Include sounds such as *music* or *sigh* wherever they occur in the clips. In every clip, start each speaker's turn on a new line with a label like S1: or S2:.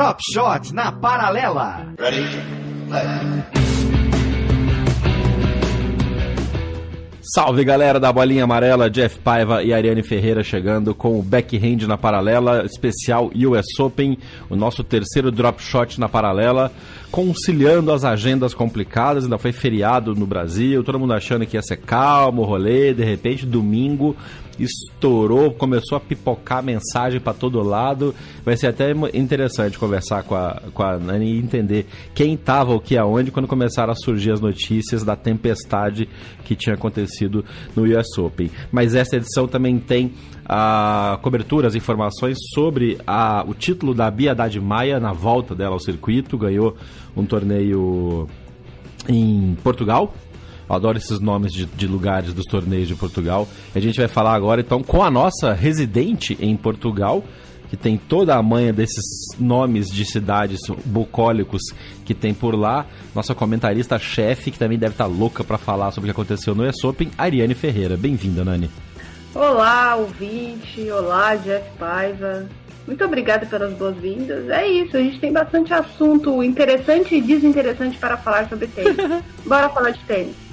S1: Drop Shot na paralela.
S2: Ready?
S3: Salve galera da Bolinha Amarela, Jeff Paiva e Ariane Ferreira chegando com o backhand na paralela, especial US Open, o nosso terceiro drop shot na paralela, conciliando as agendas complicadas, ainda foi feriado no Brasil, todo mundo achando que ia ser calmo, rolê, de repente domingo estourou, começou a pipocar mensagem para todo lado. Vai ser até interessante conversar com a, com a Nani e entender quem estava o que aonde quando começaram a surgir as notícias da tempestade que tinha acontecido no US Open. Mas essa edição também tem a cobertura, as informações sobre a, o título da Bia Haddad Maia na volta dela ao circuito. Ganhou um torneio em Portugal, adoro esses nomes de, de, lugares dos torneios de Portugal. A gente vai falar agora então com a nossa residente em Portugal, que tem toda a manha desses nomes de cidades bucólicos que tem por lá. Nossa comentarista-chefe, que também deve estar louca para falar sobre o que aconteceu no US Open, Ariane Ferreira. Bem-vinda, Nani.
S4: Olá, ouvinte. Olá, Jeff Paiva. Muito obrigada pelas boas-vindas. É isso, a gente tem bastante assunto interessante e desinteressante para falar sobre tênis. *laughs* Bora falar de tênis.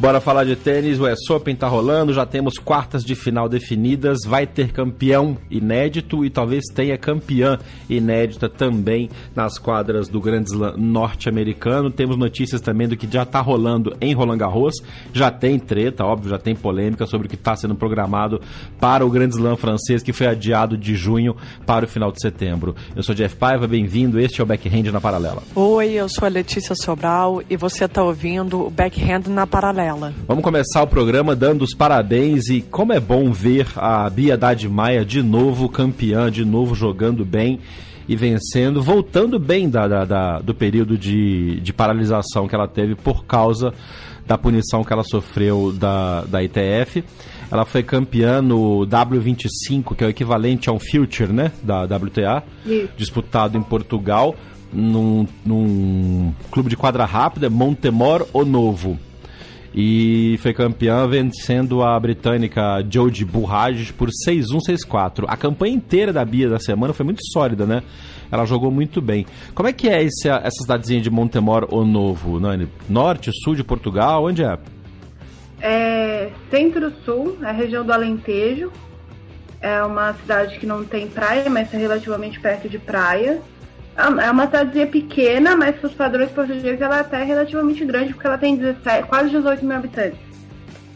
S3: Bora falar de tênis, o US Open tá rolando, já temos quartas de final definidas, vai ter campeão inédito e talvez tenha campeã inédita também nas quadras do Grand Slam norte-americano. Temos notícias também do que já tá rolando em Roland Garros, já tem treta, óbvio, já tem polêmica sobre o que está sendo programado para o Grand Slam francês que foi adiado de junho para o final de setembro. Eu sou Jeff Paiva, bem-vindo, este é o Backhand na Paralela.
S5: Oi, eu sou a Letícia Sobral e você está ouvindo o Backhand na Paralela ela.
S3: Vamos começar o programa dando os parabéns e como é bom ver a Bia Haddad Maia de novo campeã, de novo jogando bem e vencendo, voltando bem da, da, da, do período de, de paralisação que ela teve por causa da punição que ela sofreu da, da ITF. Ela foi campeã no W25, que é o equivalente a um Future, né? Da WTA, disputado em Portugal, num, num clube de quadra rápida, Montemor o Novo e foi campeã vencendo a britânica Jodie Burrage por 6-1, 6-4. A campanha inteira da Bia da semana foi muito sólida, né? Ela jogou muito bem. Como é que é esse, essa cidadezinha de Montemor o Novo, Nani? Norte, sul de Portugal, onde é?
S4: É centro-sul, é a região do Alentejo. É uma cidade que não tem praia, mas está relativamente perto de praia. É uma cidadezinha pequena, mas para os padrões portugueses ela é até relativamente grande, porque ela tem 17, quase 18 mil habitantes.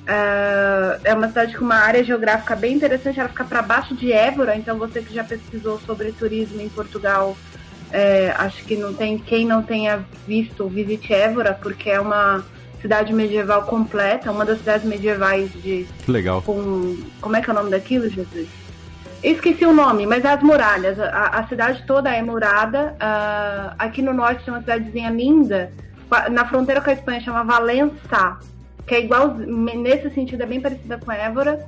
S4: É, é uma cidade com uma área geográfica bem interessante, ela fica para baixo de Évora, então você que já pesquisou sobre turismo em Portugal, é, acho que não tem quem não tenha visto, visite Évora, porque é uma cidade medieval completa, uma das cidades medievais de.
S3: Legal.
S4: Com, como é que é o nome daquilo, Jesus? Esqueci o nome, mas é as muralhas. A, a cidade toda é murada. Uh, aqui no norte tem uma cidadezinha linda, na fronteira com a Espanha, chama Valença, que é igual, nesse sentido, é bem parecida com Évora.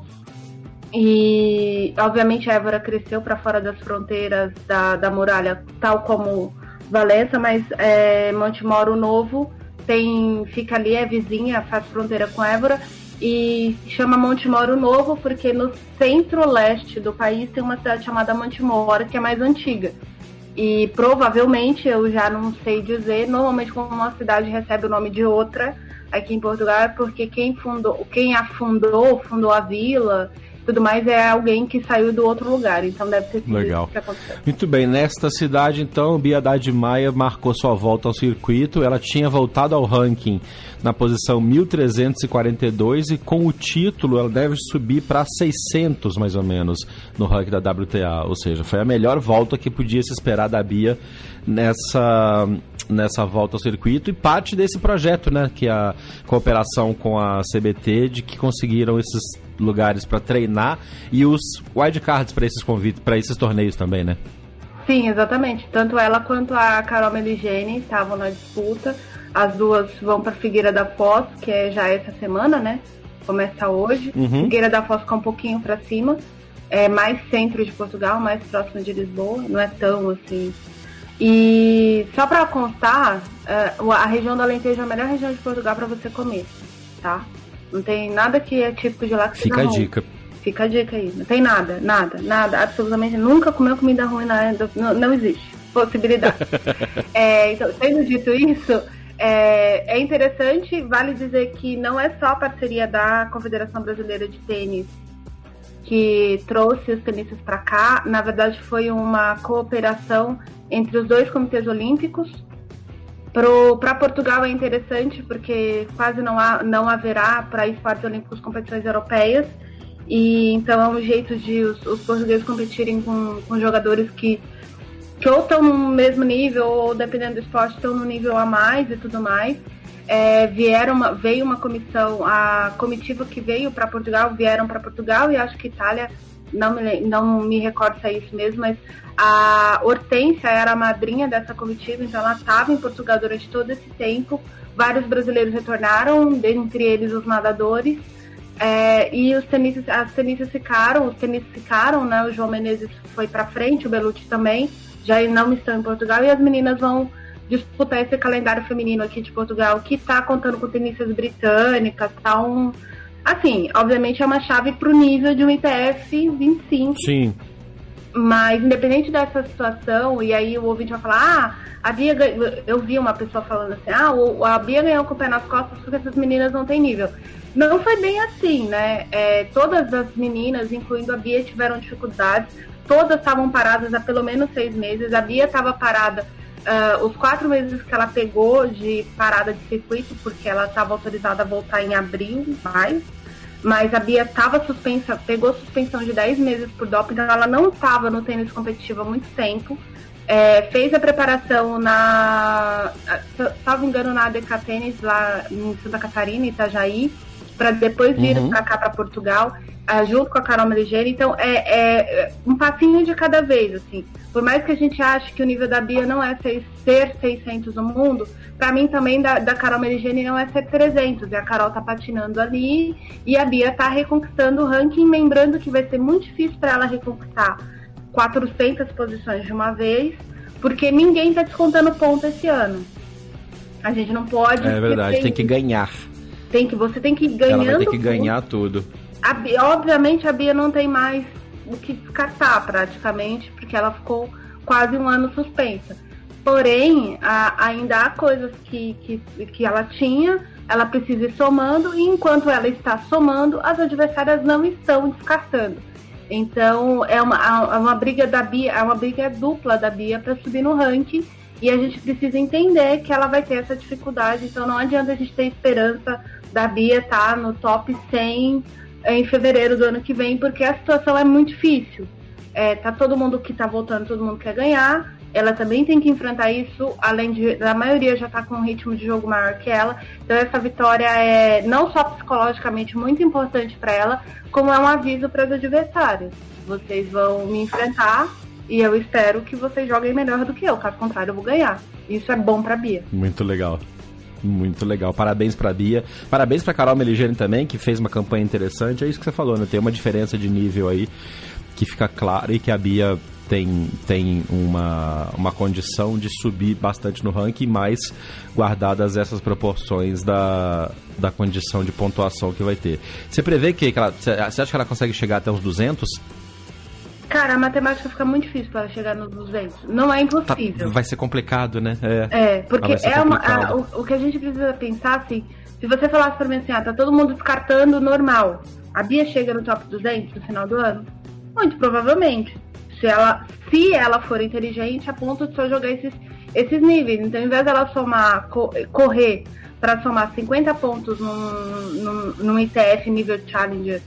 S4: E, obviamente, Évora cresceu para fora das fronteiras da, da muralha, tal como Valença, mas é, Montemoro Novo tem, fica ali, é vizinha, faz fronteira com Évora e chama Monte Moro Novo porque no centro-leste do país tem uma cidade chamada Monte Moro que é mais antiga. E provavelmente, eu já não sei dizer, normalmente quando uma cidade recebe o nome de outra, aqui em Portugal é porque quem fundou, quem a fundou, fundou a vila tudo mais é alguém que saiu do outro lugar. Então deve ter sido
S3: Legal.
S4: isso que aconteceu.
S3: Muito bem, nesta cidade então, Bia Haddad Maia marcou sua volta ao circuito. Ela tinha voltado ao ranking na posição 1342 e com o título ela deve subir para 600 mais ou menos no ranking da WTA. Ou seja, foi a melhor volta que podia se esperar da Bia nessa nessa volta ao circuito e parte desse projeto, né, que é a cooperação com a CBT de que conseguiram esses lugares para treinar e os wildcards para esses convites, para esses torneios também, né?
S4: Sim, exatamente. Tanto ela quanto a Carol Meligeni estavam na disputa. As duas vão para Figueira da Foz, que é já essa semana, né? Começa hoje.
S3: Uhum.
S4: Figueira da Foz fica um pouquinho para cima. É mais centro de Portugal, mais próximo de Lisboa. Não é tão assim. E só para constar, é, a região do Alentejo é a melhor região de Portugal para você comer, tá? Não tem nada que é típico de lá que
S3: Fica a
S4: ruim.
S3: dica.
S4: Fica a dica aí. Não tem nada, nada, nada. Absolutamente nunca comeu comida ruim na não, não existe possibilidade. *laughs* É, então, tendo dito isso, é, é interessante, vale dizer que não é só a parceria da Confederação Brasileira de Tênis que trouxe os tenistas para cá. Na verdade, foi uma cooperação entre os dois comitês olímpicos. Para Portugal é interessante porque quase não, há, não haverá para esportes olímpicos competições europeias. E então é um jeito de os, os portugueses competirem com, com jogadores que, que ou estão no mesmo nível, ou dependendo do esporte, estão no nível a mais e tudo mais. É, vieram uma, veio uma comissão, a comitiva que veio para Portugal vieram para Portugal e acho que Itália, não me, não me recordo se é isso mesmo, mas a Hortência era a madrinha dessa comitiva, então ela estava em Portugal durante todo esse tempo. Vários brasileiros retornaram, dentre eles os nadadores. É, e os tenistas, as tenistas ficaram, os tenistas ficaram, né? O João Menezes foi para frente, o Belucci também, já não estão em Portugal e as meninas vão disputar esse calendário feminino aqui de Portugal, que tá contando com tenistas britânicas, tá um assim, obviamente é uma chave pro nível de um ITF 25,
S3: Sim.
S4: mas independente dessa situação, e aí o ouvinte vai falar, ah, a Bia ganhou. Eu vi uma pessoa falando assim, ah, o- a Bia ganhou com o pé nas costas porque essas meninas não têm nível. Não foi bem assim, né? É, todas as meninas, incluindo a Bia, tiveram dificuldades. Todas estavam paradas há pelo menos seis meses. A Bia estava parada ah, os quatro meses que ela pegou de parada de circuito, porque ela estava autorizada a voltar em abril, mais. Mas a Bia estava suspensa, pegou suspensão de 10 meses por doping, então ela não estava no tênis competitivo há muito tempo. É, fez a preparação na, se- salvo engano, na ADK Tênis, lá em Santa Catarina, Itajaí, para depois vir
S3: Uhum.
S4: para cá, para Portugal, ah, junto com a Carol Meligeni. Então, é, é um passinho de cada vez, assim. Por mais que a gente ache que o nível da Bia não é seis- ser 600 no mundo, para mim também da, da Carol Meligeni não é ser 300. E a Carol tá patinando ali e a Bia tá reconquistando o ranking, lembrando que vai ser muito difícil para ela reconquistar 400 posições de uma vez, porque ninguém tá descontando ponto esse ano. A gente não pode.
S3: É verdade, tem que ganhar.
S4: Tem que, você tem que ir
S3: Ela
S4: ganhando.
S3: vai ter que ganhar tudo.
S4: A Bia- obviamente a Bia não tem mais o que descartar praticamente, porque ela ficou quase um ano suspensa. Porém, a- ainda há coisas que, que, que ela tinha, ela precisa ir somando, e enquanto ela está somando, as adversárias não estão descartando. Então é uma, é uma briga da Bia, é uma briga dupla da Bia para subir no ranking. E a gente precisa entender que ela vai ter essa dificuldade, então não adianta a gente ter esperança da Bia estar no top 100 em fevereiro do ano que vem, porque a situação é muito difícil. É, tá todo mundo que tá voltando, todo mundo quer ganhar. Ela também tem que enfrentar isso, além de da maioria já tá com um ritmo de jogo maior que ela. Então essa vitória é não só psicologicamente muito importante para ela, como é um aviso para as adversárias. Vocês vão me enfrentar e eu espero que vocês joguem melhor do que eu. Caso contrário, eu vou ganhar. Isso é bom para Bia.
S3: Muito legal. Muito legal. Parabéns pra Bia. Parabéns pra Carol Meligeni também, que fez uma campanha interessante. É isso que você falou, né? Tem uma diferença de nível aí que fica claro e que a Bia tem, tem uma, uma condição de subir bastante no ranking, mas guardadas essas proporções da, da condição de pontuação que vai ter. Você prevê que, ela, você acha que ela consegue chegar até uns 200?
S4: Cara, a matemática fica muito difícil para chegar nos 200. Não é
S3: Tá,
S4: impossível.
S3: vai ser complicado, né? É.
S4: É, porque é uma, a- o, o que a gente precisa pensar, assim, se você falasse pra mim assim, ah, tá todo mundo descartando normal. A Bia chega no top 200 no final do ano? Muito provavelmente. Se ela, se ela for inteligente a ponto de só jogar esses, esses níveis. Então, ao invés dela somar, co correr para somar 50 pontos num, num, num ITF nível Challenger,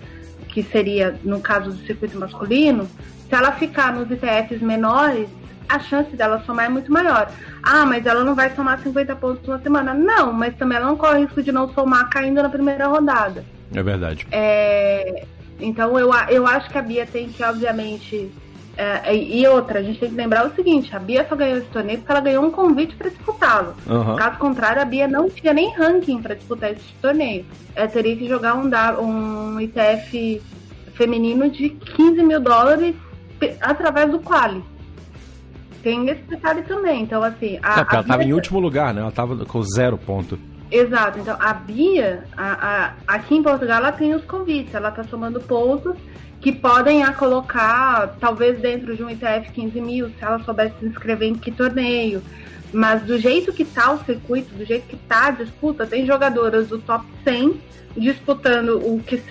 S4: que seria no caso do circuito masculino, se ela ficar nos ITFs menores, a chance dela somar é muito maior. Ah, mas ela não vai somar 50 pontos numa semana. Não, mas também ela não corre risco de não somar caindo na primeira rodada.
S3: É verdade.
S4: É, então eu, eu acho que a Bia tem que, obviamente. É, e outra, a gente tem que lembrar o seguinte: a Bia só ganhou esse torneio porque ela ganhou um convite para disputá-lo. Uhum. Caso contrário, a Bia não tinha nem ranking para disputar esse torneio. Ela teria que jogar um, um ITF feminino de 15 mil dólares através do quali. Tem esse detalhe também. Então, assim.
S3: A, é, ela estava em último lugar, né? Ela estava com zero ponto.
S4: Exato. Então, a Bia, a, a, aqui em Portugal, ela tem os convites. Ela está somando pontos que podem a colocar, talvez dentro de um ITF 15 mil, se ela soubesse se inscrever em que torneio. Mas do jeito que tá o circuito, do jeito que tá a disputa, tem jogadoras do top 100 disputando o que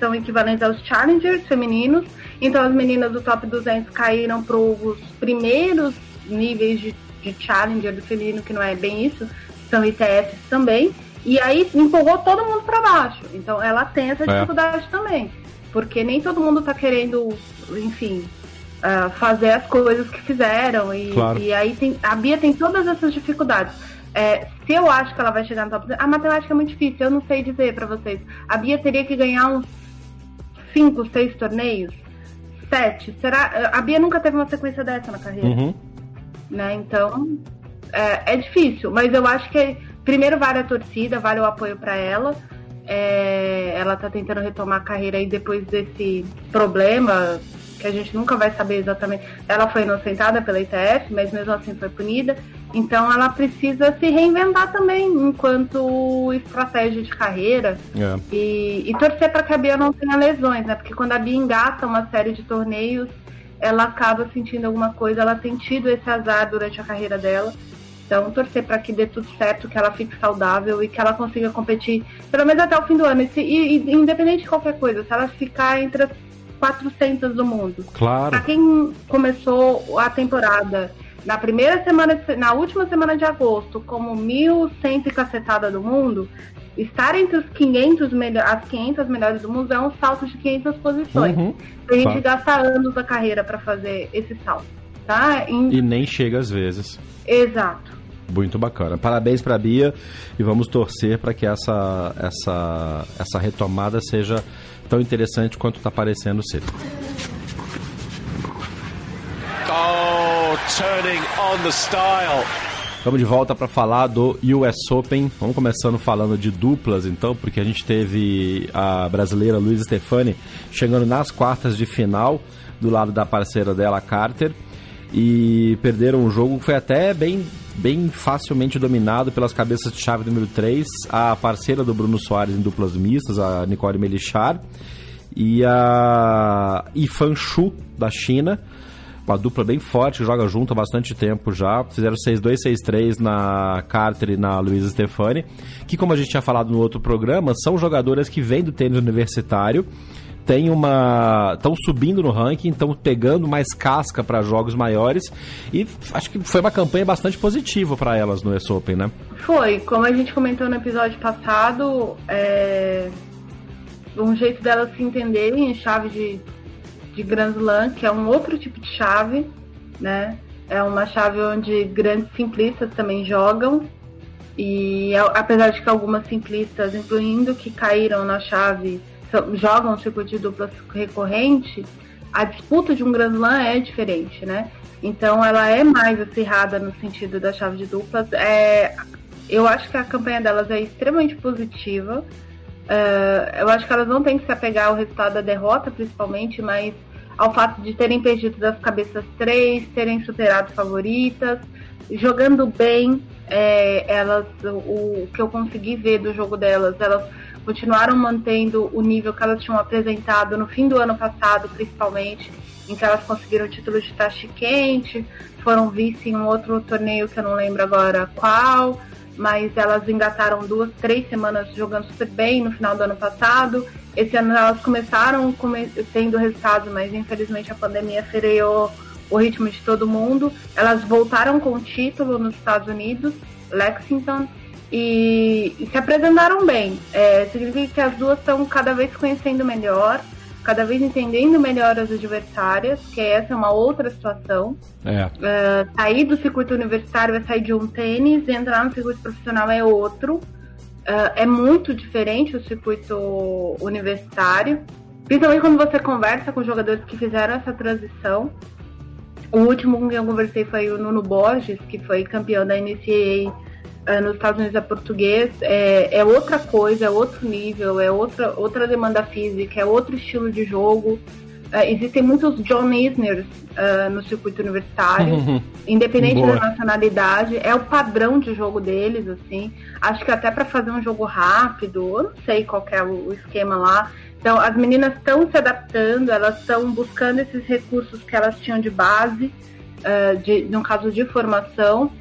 S4: são equivalentes aos challengers femininos. Então as meninas do top 200 caíram para os primeiros níveis de, de challenger do feminino, que não é bem isso, são ITFs também. E aí empurrou todo mundo para baixo. Então ela tem essa é. dificuldade é. também. Porque nem todo mundo está querendo, enfim, uh, fazer as coisas que fizeram. E, claro. e aí tem, a Bia tem todas essas dificuldades. É, se eu acho que ela vai chegar no top 200, a matemática é muito difícil, eu não sei dizer para vocês. A Bia teria que ganhar uns 5, 6 torneios? 7? Será? A Bia nunca teve uma sequência dessa na carreira. Uhum. Né? Então, é, é, difícil, mas eu acho que primeiro vale a torcida, vale o apoio para ela. É, ela tá tentando retomar a carreira aí depois desse problema que a gente nunca vai saber exatamente. Ela foi inocentada pela ITF, mas mesmo assim foi punida. Então ela precisa se reinventar também enquanto estratégia de carreira é. e, e, torcer para que a Bia não tenha lesões, né? Porque quando a Bia engata uma série de torneios, ela acaba sentindo alguma coisa. Ela tem tido esse azar durante a carreira dela. Então, torcer para que dê tudo certo, que ela fique saudável e que ela consiga competir pelo menos até o fim do ano. E, se, e, e independente de qualquer coisa, se ela ficar entre as 400 do mundo.
S3: Claro.
S4: Para quem começou a temporada na primeira semana, de, na última semana de agosto, como 1.100 cacetada do mundo, estar entre os 500 as 500 melhores do mundo é um salto de 500 posições. Uhum. A gente tá. gasta anos da carreira para fazer esse salto, tá?
S3: Em... E nem chega às vezes.
S4: Exato.
S3: Muito bacana. Parabéns para a Bia e vamos torcer para que essa, essa, essa retomada seja tão interessante quanto está parecendo ser. Oh. Estamos de volta para falar do US Open. Vamos começando falando de duplas, então, porque a gente teve a brasileira Luiz Stefani chegando nas quartas de final do lado da parceira dela, Carter, e perderam um jogo que foi até bem, bem facilmente dominado pelas cabeças de chave número 3, a parceira do Bruno Soares em duplas mistas, a Nicole Melichar, e a Ifan Shu, da China uma dupla bem forte, joga junto há bastante tempo já. Fizeram 6-2, 6-3 na Carter e na Luísa Stefani, que como a gente tinha falado no outro programa, são jogadoras que vêm do tênis universitário, tem uma estão subindo no ranking, estão pegando mais casca para jogos maiores e acho que foi uma campanha bastante positiva para elas no US Open, né?
S4: Foi, como a gente comentou no episódio passado, é... um jeito delas se entenderem em chave de de Grand Slam, que é um outro tipo de chave, né? É uma chave onde grandes simplistas também jogam. E apesar de que algumas simplistas, incluindo que caíram na chave, jogam um circuito de duplas recorrente, a disputa de um Grand Slam é diferente, né? Então ela é mais acirrada no sentido da chave de duplas. É, eu acho que a campanha delas é extremamente positiva. Uh, eu acho que elas não têm que se apegar ao resultado da derrota, principalmente, mas ao fato de terem perdido das cabeças três, terem superado favoritas, jogando bem, é, elas, o, o, que eu consegui ver do jogo delas, elas continuaram mantendo o nível que elas tinham apresentado no fim do ano passado, principalmente, em que elas conseguiram o título de taxa quente, foram vice em um outro torneio que eu não lembro agora qual. Mas elas engataram duas, três semanas jogando super bem no final do ano passado. Esse ano elas começaram come tendo resultados, mas infelizmente a pandemia freou o ritmo de todo mundo. Elas voltaram com o título nos Estados Unidos, Lexington, e, e se apresentaram bem. É, significa que as duas estão cada vez conhecendo melhor, cada vez entendendo melhor as adversárias, que essa é uma outra situação.
S3: É.
S4: Uh, sair do circuito universitário é sair de um tênis, entrar no circuito profissional é outro. Uh, é muito diferente o circuito universitário, principalmente quando você conversa com jogadores que fizeram essa transição. O último com quem eu conversei foi o Nuno Borges, que foi campeão da NCAA nos Estados Unidos é português. É, é outra coisa, é outro nível, é outra, outra demanda física, é outro estilo de jogo. Uh, existem muitos John Isners uh, no circuito universitário, uhum. *laughs* independente Boa. da nacionalidade, é o padrão de jogo deles, assim. Acho que até para fazer um jogo rápido, eu não sei qual é o esquema lá. Então, as meninas estão se adaptando, elas estão buscando esses recursos que elas tinham de base, uh, de, no caso de formação.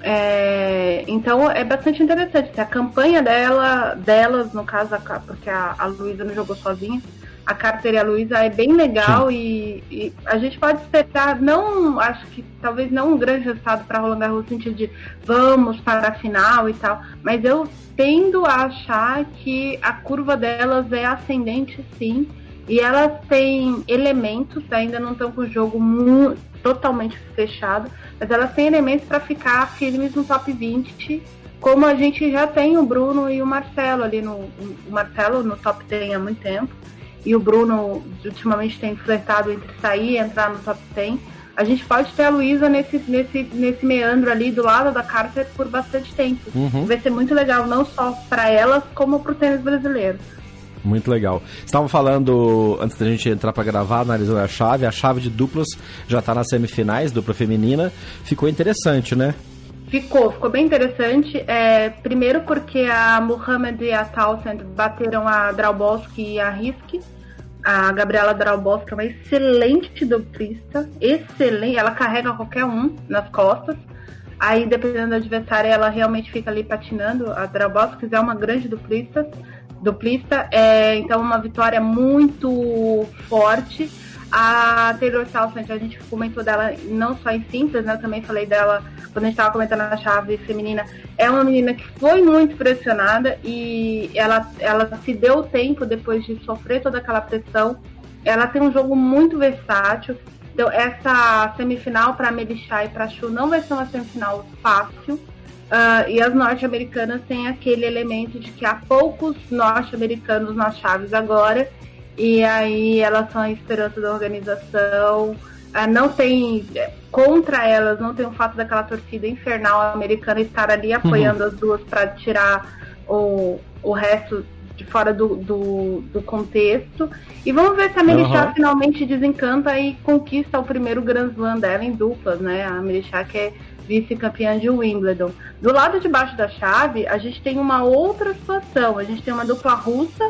S4: É, então é bastante interessante. A campanha dela, delas, no caso, porque a, a Luísa não jogou sozinha, a Carter e a Luísa é bem legal e, e, a gente pode esperar, não, acho que talvez não um grande resultado para Roland Garros no sentido de vamos para a final e tal, mas eu tendo a achar que a curva delas é ascendente sim. E elas têm elementos, ainda não estão com o jogo muito, totalmente fechado, mas elas têm elementos para ficar firmes no top 20, como a gente já tem o Bruno e o Marcelo ali no. O Marcelo no top 10 há muito tempo e o Bruno ultimamente tem flertado entre sair e entrar no top 10, a gente pode ter a Luísa nesse, nesse, nesse meandro ali do lado da Carter por bastante tempo. Uhum. Vai ser muito legal, não só para elas, como para o tênis brasileiro.
S3: Muito legal. Estavam falando, antes da gente entrar para gravar, analisando a chave, a chave de duplas já está nas semifinais, dupla feminina. Ficou interessante, né?
S4: Ficou, ficou bem interessante. É, primeiro porque a Muhammad e a Townsend bateram a Drauboski e a Risk. A Gabriela Drauboski é uma excelente duplista, excelente. Ela carrega qualquer um nas costas. Aí, dependendo da adversária, ela realmente fica ali patinando. A Drauboski é uma grande duplista. Duplista é, então, uma vitória muito forte a Taylor Swift, a gente comentou dela não só em simples, né? Eu também falei dela quando a gente estava comentando a chave feminina. É uma menina que foi muito pressionada e ela, ela se deu tempo depois de sofrer toda aquela pressão. Ela tem um jogo muito versátil. Então, essa semifinal para Melissa e para Chu não vai ser uma semifinal fácil. Uh, e as norte-americanas têm aquele elemento de que há poucos norte-americanos nas chaves agora e aí elas são a esperança da organização. Ah, não tem. Contra elas, não tem o fato daquela torcida infernal americana estar ali apoiando uhum. as duas para tirar o, o resto de fora do, do, do contexto. E vamos ver se a Melissa uhum. finalmente desencanta e conquista o primeiro Grand Slam dela em duplas, né? A Melissa que é vice-campeã de Wimbledon. Do lado de baixo da chave, a gente tem uma outra situação. A gente tem uma dupla russa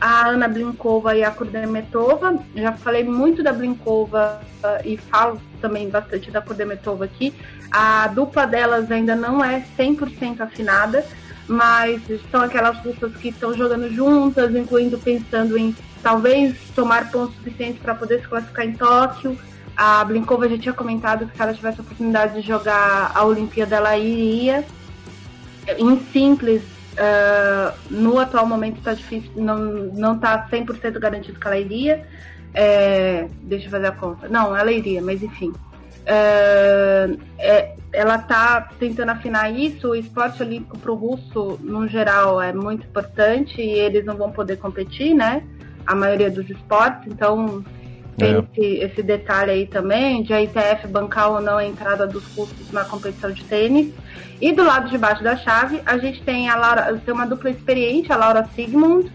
S4: a Ana Blinkova e a Kurdemetova. Já falei muito da Blinkova uh, e falo também bastante da Kurdemetova aqui. A dupla delas ainda não é 100% afinada, mas são aquelas russas que estão jogando juntas, incluindo pensando em talvez tomar pontos suficientes para poder se classificar em Tóquio. A Blinkova já tinha comentado que se ela tivesse a oportunidade de jogar a Olimpíada, ela iria. Em simples, Uh, no atual momento está difícil, não, não tá 100% garantido que ela iria. É, deixa eu fazer a conta. Não, ela iria, mas enfim. Uh, é, ela está tentando afinar isso. O esporte olímpico para o russo, no geral, é muito importante e eles não vão poder competir, né? A maioria dos esportes, então tem é. esse, esse, detalhe aí também de a ITF bancar ou não a entrada dos russos na competição de tênis. E do lado de baixo da chave, a gente tem a Laura, tem uma dupla experiente, a Laura Sigmund, uh,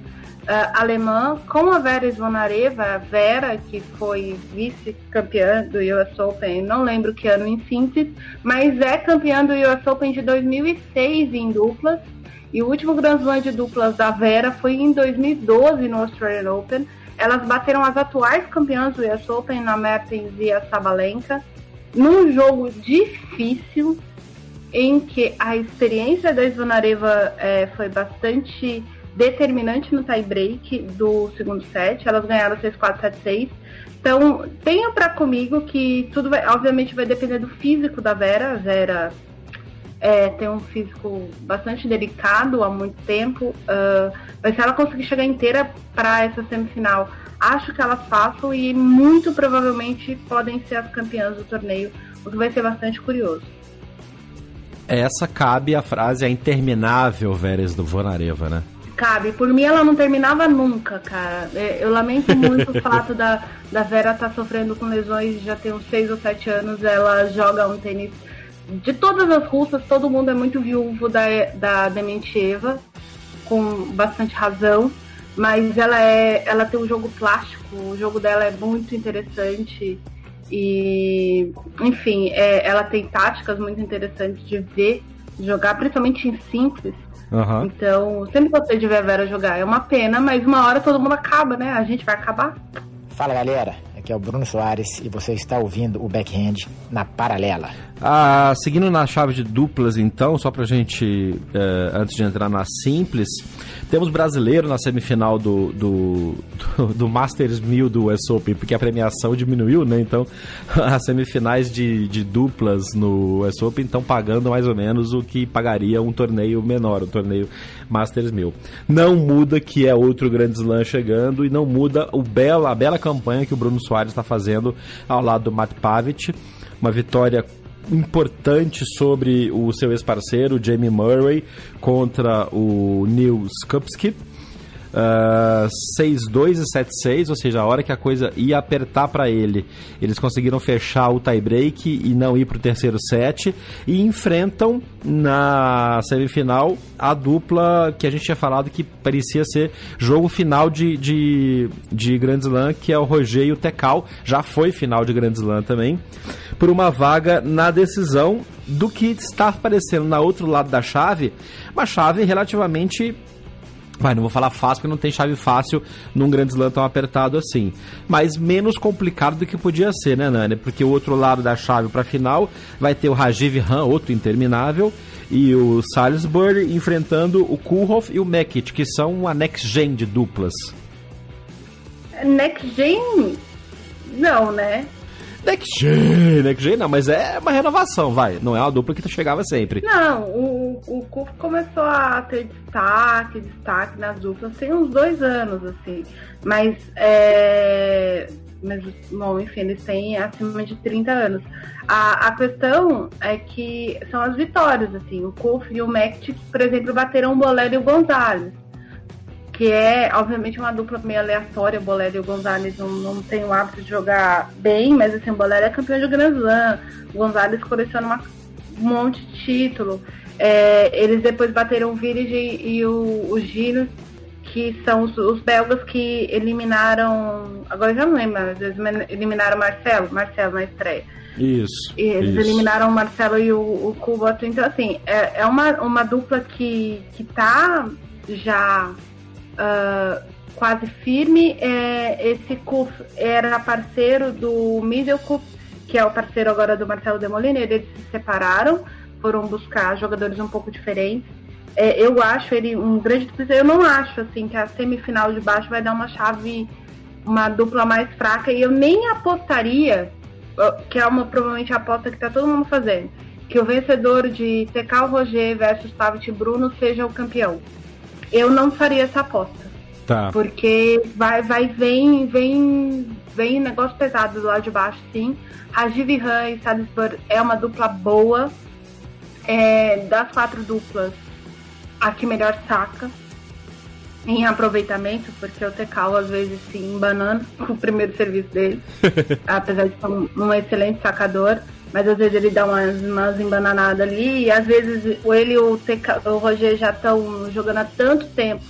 S4: alemã, com a Vera Zvonareva, a Vera, que foi vice-campeã do US Open, não lembro que ano em síntese, mas é campeã do US Open de 2006 em duplas. E o último Grand Slam de duplas da Vera foi em 2012 no Australian Open. Elas bateram as atuais campeãs do US Open, na Mertens e a Sabalenka, num jogo difícil, em que a experiência da Zvonareva é, foi bastante determinante no tie-break do segundo set. Elas ganharam 6-4, 7-6. Então, tenho para comigo que tudo vai, obviamente vai depender do físico da Vera. A Vera é, tem um físico bastante delicado há muito tempo. Uh, mas se ela conseguir chegar inteira para essa semifinal, acho que elas passam e muito provavelmente podem ser as campeãs do torneio, o que vai ser bastante curioso.
S3: Essa cabe a frase a interminável Veres do Vonareva, né?
S4: Cabe. Por mim, ela não terminava nunca, cara. É, eu lamento muito o *laughs* fato da, da Vera estar tá sofrendo com lesões já tem uns 6 ou 7 anos. Ela joga um tênis. De todas as russas, todo mundo é muito viúvo da, da Dementieva, com bastante razão. Mas ela, é, ela tem um jogo plástico, o jogo dela é muito interessante. E, enfim, é, ela tem táticas muito interessantes de ver jogar, principalmente em simples. Uhum. Então, sempre gostei de ver a Vera jogar. É uma pena, mas uma hora todo mundo acaba, né? A gente vai acabar.
S2: Fala galera, aqui é o Bruno Soares e você está ouvindo o Backhand na Paralela.
S3: Ah, seguindo na chave de duplas, então, só pra gente, eh, antes de entrar na simples, temos brasileiro na semifinal do, do, do, do Masters 1000 do US Open, porque a premiação diminuiu, né? Então, *laughs* as semifinais de, de duplas no US Open estão pagando mais ou menos o que pagaria um torneio menor, um torneio Masters 1000. Não muda que é outro grande slam chegando e não muda o bela, a bela campanha que o Bruno Soares está fazendo ao lado do Matt Pavic. Uma vitória importante sobre o seu ex-parceiro, Jamie Murray, contra o Neil Skupski. Uh, 6-2 e 7-6, ou seja, a hora que a coisa ia apertar para ele, eles conseguiram fechar o tie-break e não ir para o terceiro set e enfrentam na semifinal a dupla que a gente tinha falado que parecia ser jogo final de, de, de Grand Slam, que é o Roger e o Tecal, já foi final de Grand Slam também, por uma vaga na decisão do que está aparecendo na outro lado da chave, uma chave relativamente Vai, não vou falar fácil porque não tem chave fácil num grande slam tão apertado assim. Mas menos complicado do que podia ser, né, Nani? Porque o outro lado da chave para final vai ter o Rajiv Ram, outro interminável, e o Salisbury enfrentando o Kulhoff e o Mekit, que são a next gen de duplas.
S4: Next gen? Não, né?
S3: Next Next Gen não, mas é uma renovação, vai. Não é uma dupla que chegava sempre.
S4: Não, o, o começou a ter destaque, destaque nas duplas tem uns dois anos, assim. Mas, é... Mas, bom, enfim, eles têm acima de 30 anos. A, a questão é que são as vitórias, assim. O Kuf e o Mektic, por exemplo, bateram o Bolero e o Gonzalez que é, obviamente, uma dupla meio aleatória. O Bolero e o Gonzalez não, não tem o hábito de jogar bem, mas assim, o Bolero é campeão de Grand Slam. O Gonzalez coleciona uma, um monte de título. É, eles depois bateram o Virgin e o, o Gino, que são os, os, belgas que eliminaram. Agora já não lembro, mas eles eliminaram o Marcelo, Marcelo na estreia.
S3: Isso.
S4: E eles
S3: isso.
S4: eliminaram o Marcelo e o, o. Então, assim, é, é uma, uma dupla que, que tá já uh, quase firme. É, esse Kuf era parceiro do Middelkuf, que é o parceiro agora do Marcelo Demoliner. Eles se separaram, foram buscar jogadores um pouco diferentes. É, eu acho ele um grande Eu não acho assim que a semifinal de baixo vai dar uma chave, uma dupla mais fraca. E eu nem apostaria, que é uma provavelmente a aposta que está todo mundo fazendo, que o vencedor de Tecal Roger versus Pavic Bruno seja o campeão eu não faria essa aposta.
S3: Tá.
S4: Porque vai, vai, vem, vem, vem negócio pesado do lado de baixo, sim. Rajiv Han e Salisbury é uma dupla boa. É, das quatro duplas, a que melhor saca em aproveitamento, porque o Tecal às vezes se embanando com *laughs* o primeiro serviço dele, *laughs* apesar de ser um, um excelente sacador mas às vezes ele dá umas, umas embananadas ali, e às vezes ele e o, TK, o Roger já estão jogando há tanto tempo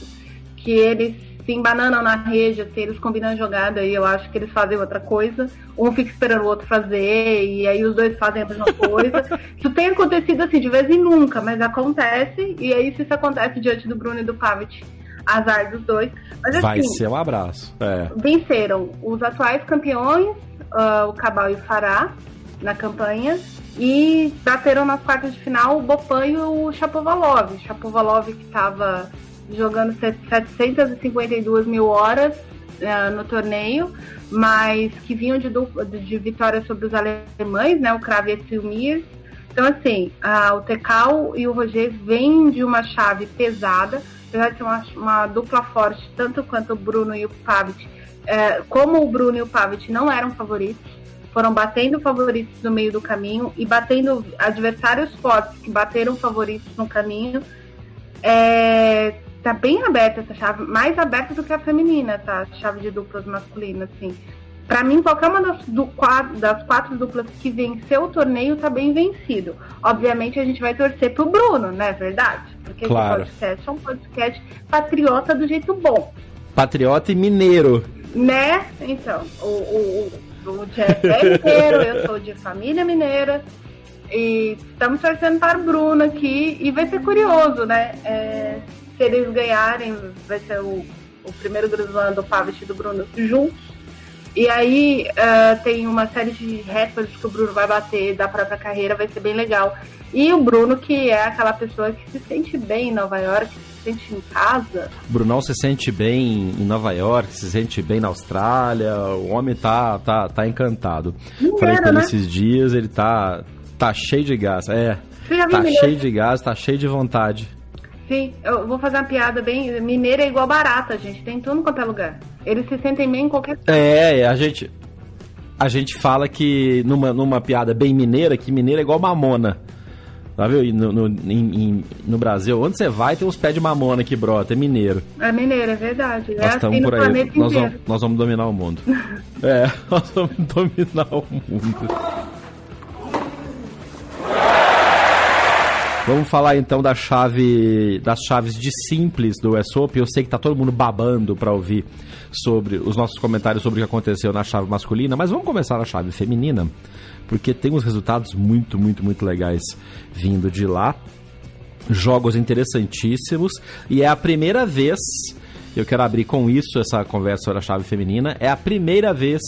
S4: que eles se embananam na rede, assim, eles combinam a jogada e eu acho que eles fazem outra coisa. Um fica esperando o outro fazer, e aí os dois fazem a mesma *laughs* coisa. isso tem acontecido assim, de vez em nunca, mas acontece, e aí se isso acontece diante do Bruno e do Pavic, azar dos dois. Mas, assim,
S3: Vai ser um abraço. É.
S4: Venceram os atuais campeões, uh, o Cabal e o Fará, na campanha E bateram nas quartas de final o Bopan e o Chapovalov. Chapovalov que estava jogando 752 mil horas uh, no torneio, mas que vinham de, de vitórias sobre os alemães, né, o Kravitz e o Mir. Então, assim, uh, o Tekal e o Roger vêm de uma chave pesada, apesar de ser uma, uma dupla forte, tanto quanto o Bruno e o Pavic. Uh, como o Bruno e o Pavic não eram favoritos, foram batendo favoritos no meio do caminho e batendo adversários fortes que bateram favoritos no caminho. É, tá bem aberta essa chave, mais aberta do que a feminina, tá? A chave de duplas masculinas, assim. Para mim, qualquer uma das, do, das, quatro duplas que venceu o torneio tá bem vencido. Obviamente, a gente vai torcer pro Bruno, né? Verdade? Porque
S3: claro.
S4: esse podcast é um podcast patriota do jeito bom.
S3: Patriota e mineiro.
S4: Né? Então, o, o, Jeff é mineiro, eu sou de família mineira. E estamos torcendo para o Bruno aqui. E vai ser curioso, né? É, se eles ganharem, vai ser o, o primeiro Grislã do Pavic e do Bruno juntos. E aí uh, tem uma série de recordes que o Bruno vai bater da própria carreira, vai ser bem legal. E o Bruno, que é aquela pessoa que se sente bem em Nova York, se sente em casa.
S3: O Brunão se sente bem em Nova York, se sente bem na Austrália, o homem tá, tá, tá encantado.
S4: Mineiro,
S3: Falei com
S4: né?
S3: esses dias, ele tá, tá cheio de gás. É, tá
S4: mineiro?
S3: cheio de gás, tá cheio de vontade.
S4: Sim, eu vou fazer uma piada bem. Mineiro é igual barata, gente. Tem tudo quanto é lugar. Eles se sentem bem em qualquer.
S3: É, a gente. A gente fala que, numa, numa piada bem mineira, que mineiro é igual mamona. Tá viu? No, no, em- no Brasil, onde você vai, tem uns pés de mamona que brota, é mineiro.
S4: É mineiro, é verdade.
S3: Nós
S4: é assim
S3: estamos
S4: no
S3: por aí. Nós vamos, nós vamos dominar o mundo. *laughs* é, *laughs* nós vamos dominar o mundo. Vamos falar então da chave, das chaves de simples do ESOP. Eu sei que tá todo mundo babando para ouvir sobre os nossos comentários sobre o que aconteceu na chave masculina, mas vamos começar na chave feminina, porque tem uns resultados muito, muito, muito legais vindo de lá. Jogos interessantíssimos e é a primeira vez eu quero abrir com isso essa conversa sobre a chave feminina é a primeira vez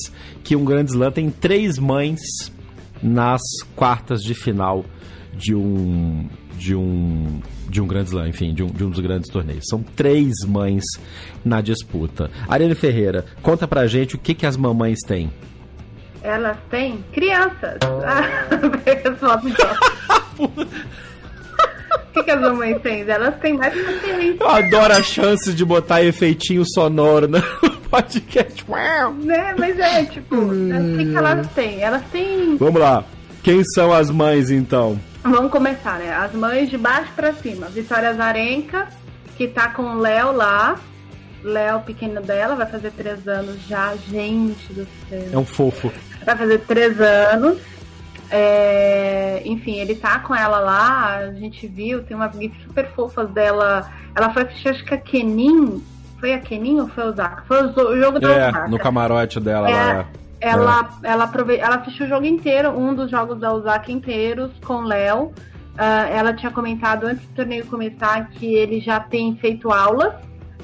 S3: que um Grand Slam tem três mães nas quartas de final de um de um de um Grand Slam, enfim, de um, de um dos grandes torneios. São três mães na disputa. Ariane Ferreira, conta pra gente o que, que as mamães têm.
S4: Elas têm crianças. Ah. *laughs* O que, que as mamães têm? Elas têm mais paciência.
S3: Eu adoro a chance de botar efeitinho sonoro no *laughs* podcast. Uau!
S4: Né? Mas é, tipo, o que, que elas têm? Elas têm.
S3: Vamos lá. Quem são as mães então?
S4: Vamos começar, né? As mães de baixo pra cima. Vitória Zarenka, que tá com o Léo lá. Léo, pequeno dela, vai fazer três anos já. Gente do céu.
S3: É um fofo.
S4: Vai fazer três anos. É, enfim, ele tá com ela lá, a gente viu, tem umas gifs super fofas dela. Ela foi assistir, acho que a Kenin. Foi a Kenin ou foi o Osaka? Foi o jogo da
S3: É,
S4: Osaka.
S3: no camarote dela
S4: É,
S3: lá.
S4: Ela, ela, aprove... ela assistiu o jogo inteiro, um dos jogos da Osaka inteiros, com o Léo. Ah, ela tinha comentado antes do torneio começar que ele já tem feito aulas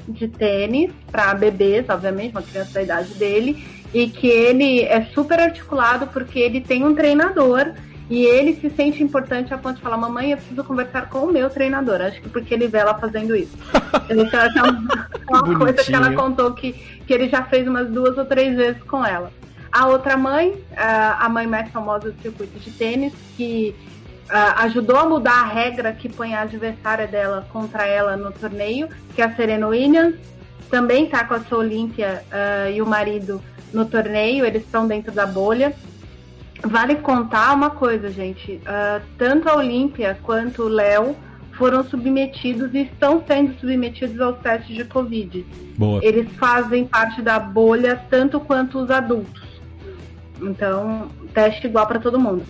S4: de tênis para bebês, obviamente, uma criança da idade dele, e que ele é super articulado porque ele tem um treinador e ele se sente importante a ponto de falar: Mamãe, eu preciso conversar com o meu treinador. Acho que porque ele vê ela fazendo isso. Então, essa é uma, uma coisa que ela contou que, que ele já fez umas duas ou três vezes com ela. A outra mãe, a mãe mais famosa do circuito de tênis, que ajudou a mudar a regra que põe a adversária dela contra ela no torneio, que é a Serena Williams. Também tá com a sua Olímpia ah, e o marido no torneio, eles estão dentro da bolha. Vale contar uma coisa, gente. ah, tanto a Olímpia quanto o Léo foram submetidos e estão sendo submetidos aos testes de Covid.
S3: Boa.
S4: Eles fazem parte da bolha tanto quanto os adultos. Então, teste igual para todo mundo.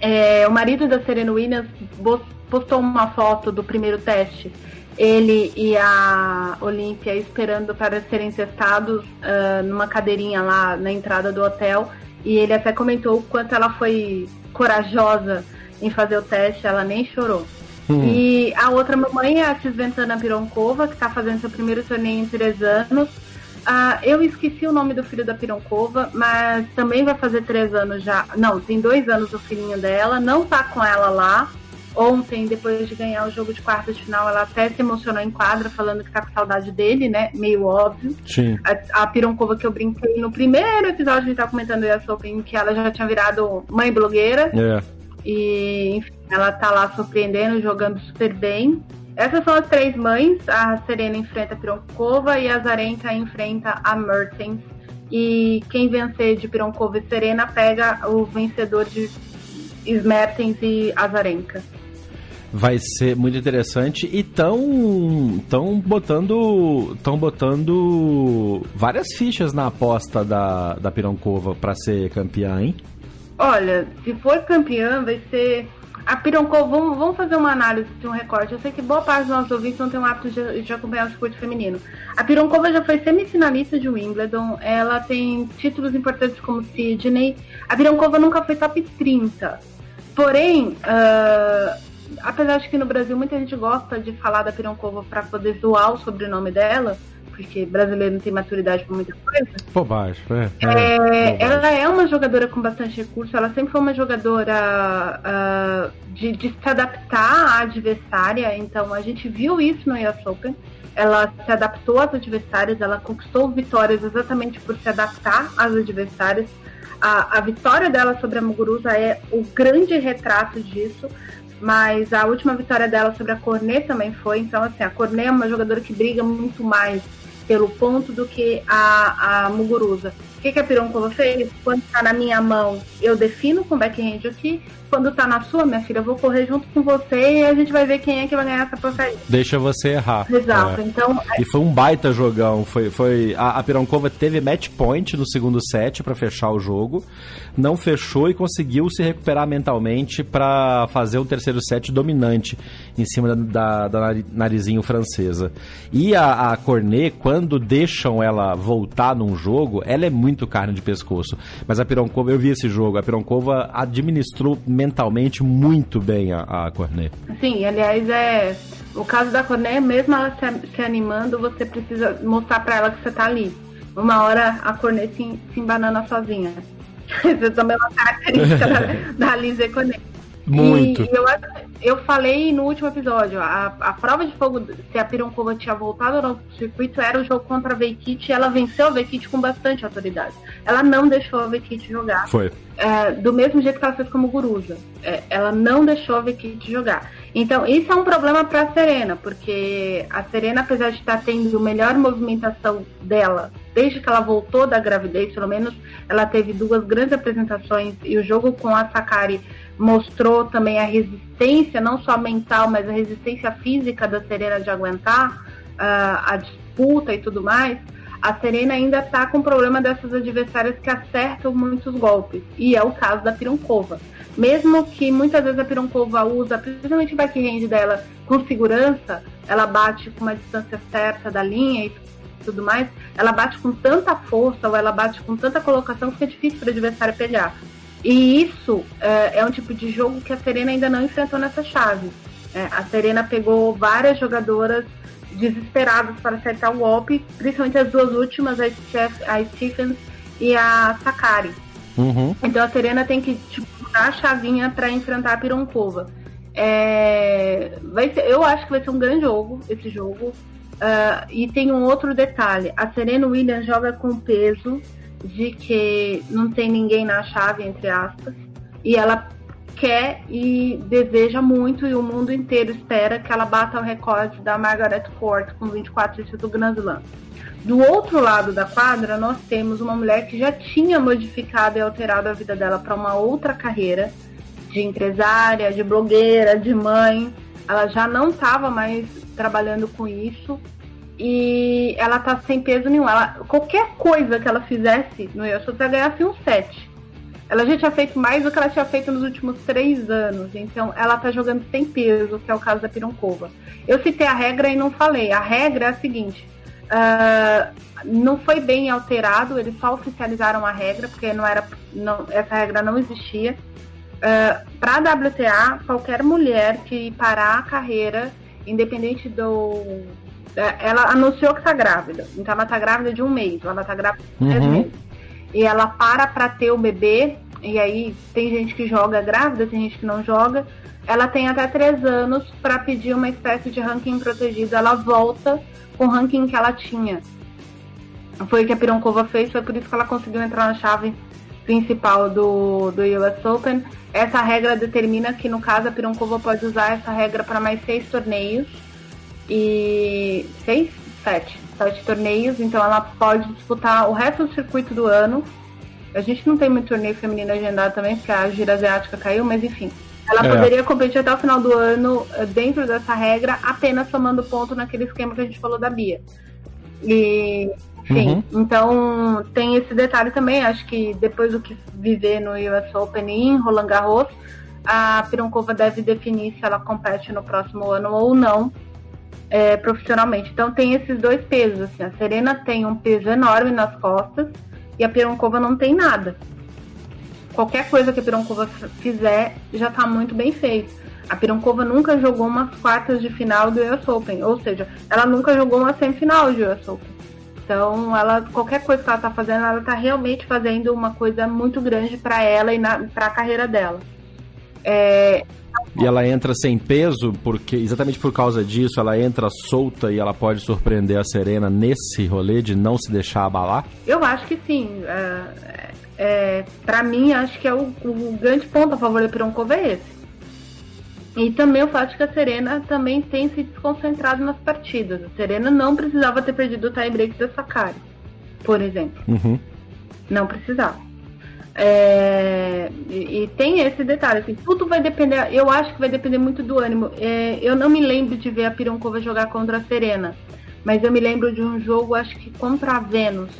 S4: É, o marido da Serena Williams postou uma foto do primeiro teste. Ele e a Olímpia esperando para serem testados ah, numa cadeirinha lá na entrada do hotel. E ele até comentou o quanto ela foi corajosa em fazer o teste, ela nem chorou. E a outra mamãe é a Sventana Pironkova, que está fazendo seu primeiro torneio em três anos. Uh, eu esqueci o nome do filho da Pironcova, mas também vai fazer três anos já. Não, tem dois anos o filhinho dela, não tá com ela lá. Ontem, depois de ganhar o jogo de quarta de final, ela até se emocionou em quadra, falando que tá com saudade dele, né? Meio óbvio.
S3: Sim.
S4: A, a Pironcova que eu brinquei no primeiro episódio, a gente tá comentando a Open, que ela já tinha virado mãe blogueira.
S3: É.
S4: E, enfim, ela tá lá surpreendendo, jogando super bem. Essas são as três mães. A Serena enfrenta a Pironkova e a Zarenka enfrenta a Mertens. E quem vencer de Pironkova e Serena pega o vencedor de Smertens e Azarenka.
S3: Vai ser muito interessante e estão tão botando estão botando várias fichas na aposta da, da Pironkova para ser campeã, hein?
S4: Olha, se for campeã, vai ser a Pironcô, vamos, vamos fazer uma análise de um recorte. Eu sei que boa parte dos nossos ouvintes não tem o hábito de, de acompanhar o esporte feminino. A Pironcova já foi semifinalista de Wimbledon, ela tem títulos importantes como Sydney. A Pironcova nunca foi top 30. Porém, uh, apesar de que no Brasil muita gente gosta de falar da Pironcova para poder zoar o sobrenome dela, porque brasileiro não tem maturidade para muita coisa.
S3: Bobagem,
S4: é. é, é ela é uma jogadora com bastante recurso, ela sempre foi uma jogadora uh, de, de, se adaptar à adversária, então a gente viu isso no US Open. Ela se adaptou às adversárias, ela conquistou vitórias exatamente por se adaptar às adversárias. A, a vitória dela sobre a Muguruza é o grande retrato disso mas a última vitória dela sobre a Cornet também foi. Então, assim, a Cornet é uma jogadora que briga muito mais pelo ponto do que a, a Muguruza. O que, que a Pironcova fez? Quando está na minha mão, eu defino com backhand aqui. Quando está na sua, minha filha, eu vou correr junto com você e a gente vai ver quem é que vai ganhar essa porcaria.
S3: Deixa você errar.
S4: Exato. É. Então,
S3: e foi um baita jogão. Foi, foi a, a Pironcova teve match point no segundo set para fechar o jogo. Não fechou e conseguiu se recuperar mentalmente para fazer o terceiro set dominante em cima da, da, da narizinho francesa. E a, a Cornet, quando deixam ela voltar num jogo, ela é muito carne de pescoço. Mas a Pironkova, eu vi esse jogo, a Pironkova administrou mentalmente muito bem a, a Cornet.
S4: Sim, aliás, é. O caso da Cornet, mesmo ela se, se animando, você precisa mostrar para ela que você tá ali. Uma hora a Cornet se, se embanana sozinha. *laughs* Isso também é uma característica *laughs* da, da Lisa Cornet.
S3: Muito.
S4: E, eu, eu falei no último episódio, a, a prova de fogo, se a Pironkova tinha voltado no circuito, era o jogo contra a Veikit e ela venceu a Veikit com bastante autoridade. Ela não deixou a Veikit jogar.
S3: Foi.
S4: É, do mesmo jeito que ela fez como Guruza. É, ela não deixou a Veikit jogar. Então, isso é um problema para a Serena, porque a Serena, apesar de estar tendo melhor movimentação dela, desde que ela voltou da gravidez, pelo menos ela teve duas grandes apresentações e o jogo com a Sakari mostrou também a resistência, não só mental, mas a resistência física da Serena de aguentar uh, a disputa e tudo mais, a Serena ainda está com o problema dessas adversárias que acertam muitos golpes. E é o caso da Pironkova. Mesmo que muitas vezes a Pironkova usa, principalmente o backhand dela, com segurança, ela bate com uma distância certa da linha e tudo mais, ela bate com tanta força ou ela bate com tanta colocação que é difícil para o adversário pegar. E isso é, é, um tipo de jogo que a Serena ainda não enfrentou nessa chave. É, a Serena pegou várias jogadoras desesperadas para acertar o golpe, principalmente as duas últimas, a, Steph, a Stephens e a Sakari.
S3: Uhum.
S4: Então a Serena tem que tipo, mudar a chavinha para enfrentar a Pironkova. É, vai ser, eu acho que vai ser um grande jogo esse jogo. Uh, e tem um outro detalhe: a Serena Williams joga com peso de que não tem ninguém na chave, entre aspas, e ela quer e deseja muito, e o mundo inteiro espera que ela bata o recorde da Margaret Court com 24 títulos do Grand Slam. Do outro lado da quadra, nós temos uma mulher que já tinha modificado e alterado a vida dela para uma outra carreira de empresária, de blogueira, de mãe. Ela já não estava mais trabalhando com isso e ela tá sem peso nenhum. Ela, qualquer coisa que ela fizesse no Open, ela ganhasse um set. Ela já tinha feito mais do que ela tinha feito nos últimos três anos. Então, ela tá jogando sem peso, que é o caso da Pironkova. Eu citei a regra e não falei. A regra é a seguinte. Uh, não foi bem alterado, eles só oficializaram a regra, porque não era, não, essa regra não existia. Uh, Para a WTA, qualquer mulher que parar a carreira, independente do, ela anunciou que tá grávida. Então ela tá grávida de um mês, ela tá grávida de três
S3: Uhum.
S4: meses. E ela para pra ter o bebê, e aí tem gente que joga grávida, tem gente que não joga. Ela tem até três anos pra pedir uma espécie de ranking protegido. Ela volta com o ranking que ela tinha. Foi o que a Pironkova fez, foi por isso que ela conseguiu entrar na chave principal do, do US Open. Essa regra determina que, no caso, a Pironkova pode usar essa regra para mais seis torneios. E. seis? Sete. Sete torneios, então ela pode disputar o resto do circuito do ano. A gente não tem muito torneio feminino agendado também, porque a gira asiática caiu, mas enfim. Ela
S3: É.
S4: poderia competir até o final do ano eh, dentro dessa regra, apenas somando ponto naquele esquema que a gente falou da Bia. E, enfim, então tem esse detalhe também. Acho que depois do que viver no US Open e em Roland Garros, a Pironkova deve definir se ela compete no próximo ano ou não é, profissionalmente. Então tem esses dois pesos. Assim, a Serena tem um peso enorme nas costas e a Pironkova não tem nada. Qualquer coisa que a Pironkova fizer já está muito bem feito. A Pironkova nunca jogou umas quartas de final do US Open, ou seja, ela nunca jogou uma semifinal de US Open. Então, ela, qualquer coisa que ela está fazendo, ela está realmente fazendo uma coisa muito grande para ela e para a carreira dela. É,
S3: E ela entra sem peso, porque exatamente por causa disso ela entra solta e ela pode surpreender a Serena nesse rolê de não se deixar abalar?
S4: Eu acho que sim. É, é, para mim, acho que é o, o grande ponto a favor da Pironkova é esse. E também o fato de que a Serena também tem se desconcentrado nas partidas. A Serena não precisava ter perdido o tie-break da Sakari, por exemplo.
S3: Uhum.
S4: Não precisava. É, e, e tem esse detalhe, assim, tudo vai depender, eu acho que vai depender muito do ânimo. É, eu não me lembro de ver a Pironkova jogar contra a Serena, mas eu me lembro de um jogo, acho que contra a Vênus,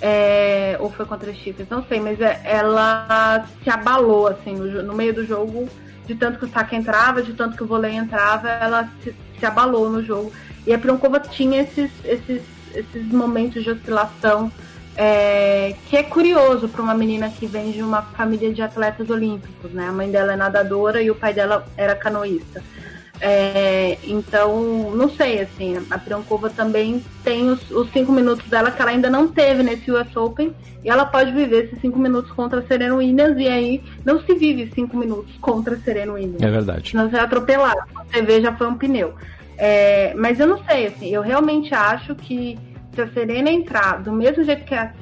S4: é, ou foi contra a Chiefs, não sei, mas é- ela se abalou, assim, no, no meio do jogo, de tanto que o saque entrava, de tanto que o vôlei entrava, ela se, se abalou no jogo. E a Pironkova tinha esses, esses, esses momentos de oscilação é, que é curioso para uma menina que vem de uma família de atletas olímpicos, né? A mãe dela é nadadora e o pai dela era canoísta. É, então, não sei, assim, a Pironkova também tem os, os cinco minutos dela que ela ainda não teve nesse US Open e ela pode viver esses cinco minutos contra a Serena Williams e aí não se vive cinco minutos contra a Serena Williams.
S3: É verdade.
S4: Senão você vai atropelar. Você vê, já foi um pneu. É, mas eu não sei, assim, eu realmente acho que se a Serena entrar do mesmo jeito que a.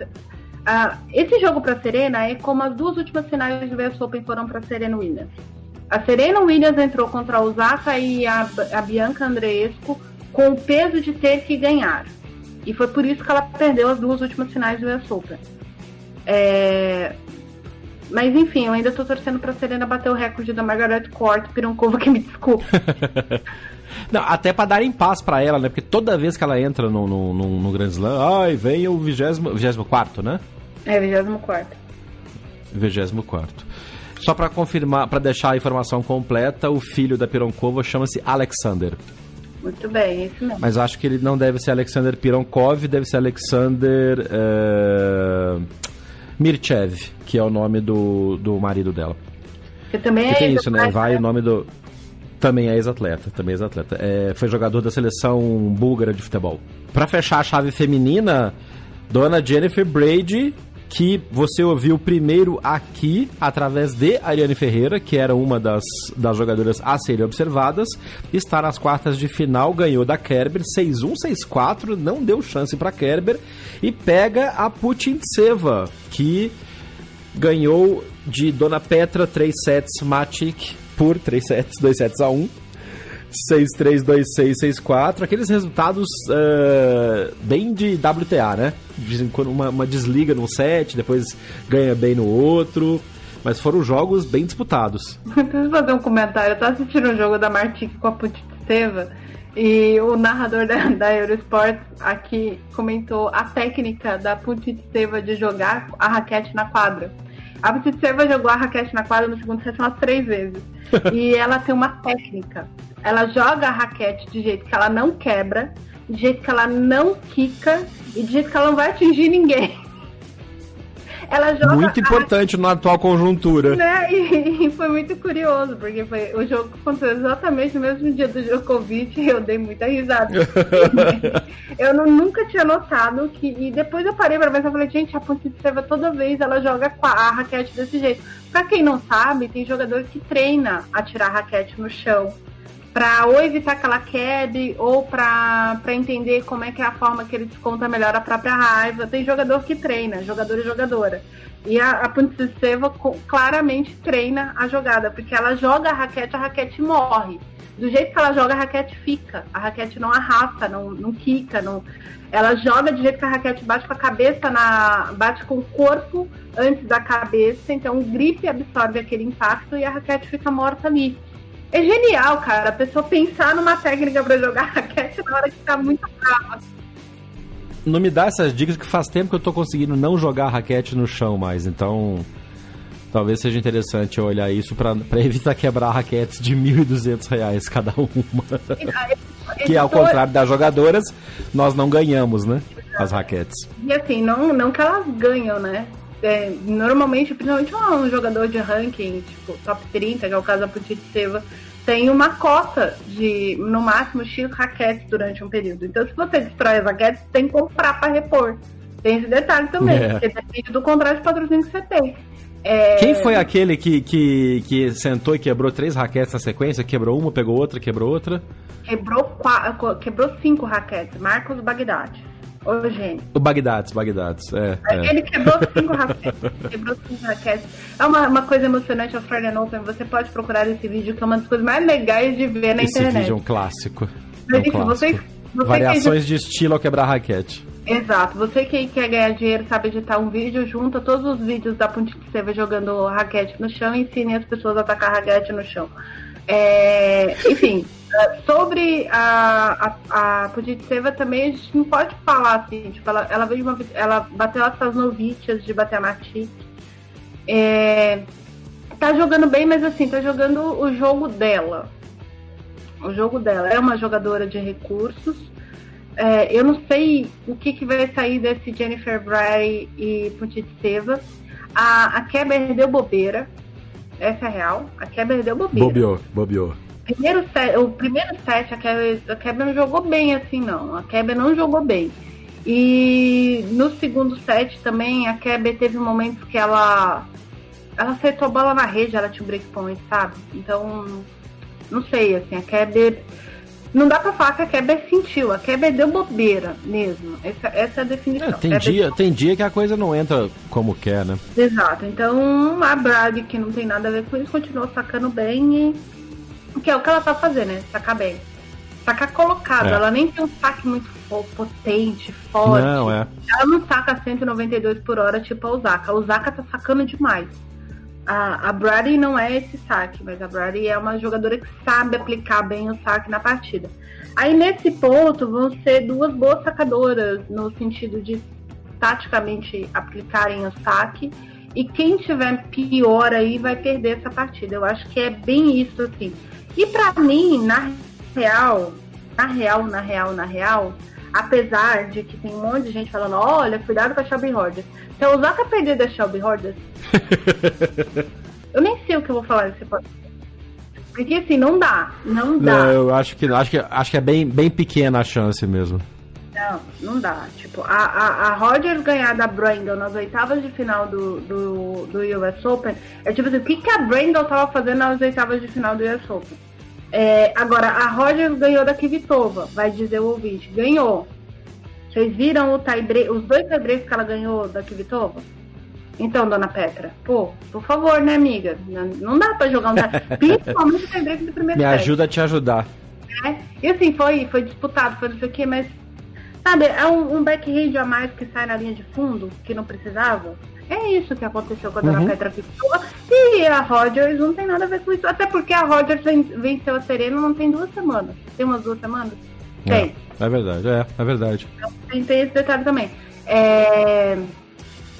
S4: a- esse jogo pra Serena é como as duas últimas finais do US Open foram pra Serena Williams. A Serena Williams entrou contra a Osaka e a, a Bianca Andreescu com o peso de ter que ganhar. E foi por isso que ela perdeu as duas últimas finais do US Open. É, Mas enfim, eu ainda tô torcendo pra Serena bater o recorde da Margaret Court, Pironkova que me desculpe. *laughs*
S3: Não, até pra darem paz pra ela, né? Porque toda vez que ela entra no, no, no, no Grand Slam, ai, vem o 24, né?
S4: É, 24.
S3: 24. Só pra confirmar, pra deixar a informação completa, o filho da Pironkova chama-se Alexander.
S4: Muito bem, é isso mesmo.
S3: Mas acho que ele não deve ser Alexander Pironkov, deve ser Alexander eh, Mirchev, que é o nome do, do marido dela.
S4: Você também
S3: Porque
S4: é
S3: tem isso, né? Vai o nome do. Também é ex-atleta, também é ex-atleta. É, foi jogador da seleção búlgara de futebol. Pra fechar a chave feminina, Dona Jennifer Brady, que você ouviu primeiro aqui através de Ariane Ferreira, que era uma das, das jogadoras a serem observadas, está nas quartas de final, ganhou da Kerber 6-1, 6-4, não deu chance pra Kerber e pega a Putintseva, que ganhou de Dona Petra 3 sets Matic por 3 sets, 2 sets a 1. 6-3, 2-6, 6-4. Aqueles resultados eh, bem de WTA, né? De quando uma, uma desliga num set, depois ganha bem no outro. Mas foram jogos bem disputados.
S4: Preciso fazer um comentário. Eu tô assistindo o jogo da Martic com a Putitseva e o narrador da, *laughs* da Eurosport aqui comentou a técnica da Putitseva de jogar a raquete na quadra. A Putitseva jogou a raquete na quadra no segundo set umas três vezes. *laughs* e ela tem uma técnica. Ela joga a raquete de jeito que ela não quebra, de jeito que ela não quica e de jeito que ela não vai atingir ninguém. Ela joga.
S3: Muito importante na atual conjuntura.
S4: Né? *laughs* E, e, foi muito curioso, porque foi, o jogo aconteceu exatamente no mesmo dia do Djokovic e *laughs* eu dei muita risada. *laughs* eu não, nunca tinha notado que. E depois eu parei pra pensar e falei, gente, a Ponte de Serva toda vez ela joga com a raquete desse jeito. Pra quem não sabe, tem jogador que treina a tirar a raquete no chão para ou evitar que ela quebre ou para entender como é que é a forma que ele desconta melhor a própria raiva. Tem jogador que treina, jogador e jogadora. E a, a Puntseva claramente treina a jogada, porque ela joga a raquete, a raquete morre. Do jeito que ela joga, a raquete fica. A raquete não arrasta, não, não quica, não... Ela joga do jeito que a raquete bate com a cabeça na. bate com o corpo antes da cabeça, então o gripe absorve aquele impacto e a raquete fica morta ali. É genial, cara, a pessoa pensar numa técnica para jogar *laughs* raquete na hora que tá muito brava.
S3: Não me dá essas dicas que faz tempo que eu tô conseguindo não jogar raquete no chão mais, então talvez seja interessante olhar isso para *laughs* evitar quebrar raquetes de R$ 1.200 cada uma. *laughs* que ao contrário das jogadoras, nós não ganhamos, né? As raquetes.
S4: E assim, não, não que elas ganham, né? É, normalmente, principalmente um jogador de ranking, tipo top 30, que é o caso da Seva, tem uma cota de, no máximo, X raquetes durante um período. Então, se você destrói as raquetes, tem que comprar para repor. Tem esse detalhe também, é. porque depende do contrato de patrocínio que você tem.
S3: É... Quem foi aquele que, que, que sentou e quebrou três raquetes na sequência? Quebrou uma, pegou outra, quebrou outra?
S4: Quebrou, quatro, quebrou cinco raquetes. Marcos Bagdad. Ô, gente.
S3: O Bagdades, Bagdades, é,
S4: é. Ele quebrou cinco raquetes. quebrou cinco raquetes. É uma, uma coisa emocionante Australian Open. Você pode procurar esse vídeo, que é uma das coisas mais legais de ver na
S3: esse
S4: internet.
S3: Esse vídeo é um clássico. Mas, é um clássico. Você, você Variações que... de estilo ao quebrar raquete.
S4: Exato. Você que quer ganhar dinheiro, sabe editar um vídeo, junta todos os vídeos da Ponte de Seva jogando raquete no chão e ensine as pessoas a atacar raquete no chão. É, enfim, sobre a, a, a também, a gente não pode falar assim, tipo, ela, ela veio uma ela bateu essas novitas de bater a Matic. É, tá jogando bem, mas assim, tá jogando o jogo dela. O jogo dela. É uma jogadora de recursos. É, eu não sei o que, que vai sair desse Jennifer Bray e Putitseva. A, a Keber deu bobeira. Essa é real. A Keber deu bobeira.
S3: Bobeou, bobeou
S4: primeiro set, o primeiro set, a Kebe, a Kebe não jogou bem assim, não. A Kebe não jogou bem. E no segundo set também, a Kebe teve momentos que ela ela acertou a bola na rede, ela tinha um breakpoint, sabe? Então, não sei, assim, a Kebe não dá pra falar que a Keber sentiu, a Keber deu bobeira mesmo. Essa, essa é a definição. É,
S3: tem, dia, tem dia que a coisa não entra como quer, né?
S4: Exato. Então a Brad, que não tem nada a ver com isso, continuou sacando bem e que é o que ela tá fazendo, né? Sacar bem. Sacar colocado. É. Ela nem tem um saque muito potente, forte.
S3: Não, é.
S4: Ela não saca 192 por hora, tipo a Osaka. A Osaka tá sacando demais. A, a Brady não é esse saque, mas a Brady é uma jogadora que sabe aplicar bem o saque na partida. Aí nesse ponto vão ser duas boas sacadoras, no sentido de taticamente aplicarem o saque. E quem tiver pior aí vai perder essa partida. Eu acho que é bem isso assim. E para mim, na real, na real, na real, na real, apesar de que tem um monte de gente falando, olha, cuidado com a Shelby Rogers. Se eu usar pra perder da Shelby Rogers, *laughs* eu nem sei o que eu vou falar desse podcast. Porque assim, não dá, não dá.
S3: Não, eu acho que acho que, acho que é bem, bem pequena a chance mesmo.
S4: Não, não dá. Tipo, a, a, a Rogers ganhar da Brandon nas oitavas de final do, do, do US Open, é tipo assim, o que, que a Brandon tava fazendo nas oitavas de final do US Open? É, agora, a Rogers ganhou da Kvitova, vai dizer o ouvinte. Ganhou. Vocês viram o tie os dois tiebreaks que ela ganhou da Kvitova? Então, dona Petra, pô, por favor, né, amiga? Não dá pra jogar um tie *laughs* Principalmente o tie-break do primeiro
S3: Me set. ajuda a te ajudar.
S4: É, e assim, foi, foi disputado, foi não sei o quê, mas... Sabe, é um, um backhand a mais que sai na linha de fundo, que não precisava. É isso que aconteceu com a Dona uhum. Petra Pitula. E a Rogers não tem nada a ver com isso. Até porque a Rogers venceu a Serena não tem duas semanas. Tem umas duas semanas?
S3: Tem. É, é verdade, é, é verdade.
S4: Então, tem, tem esse detalhe também. É,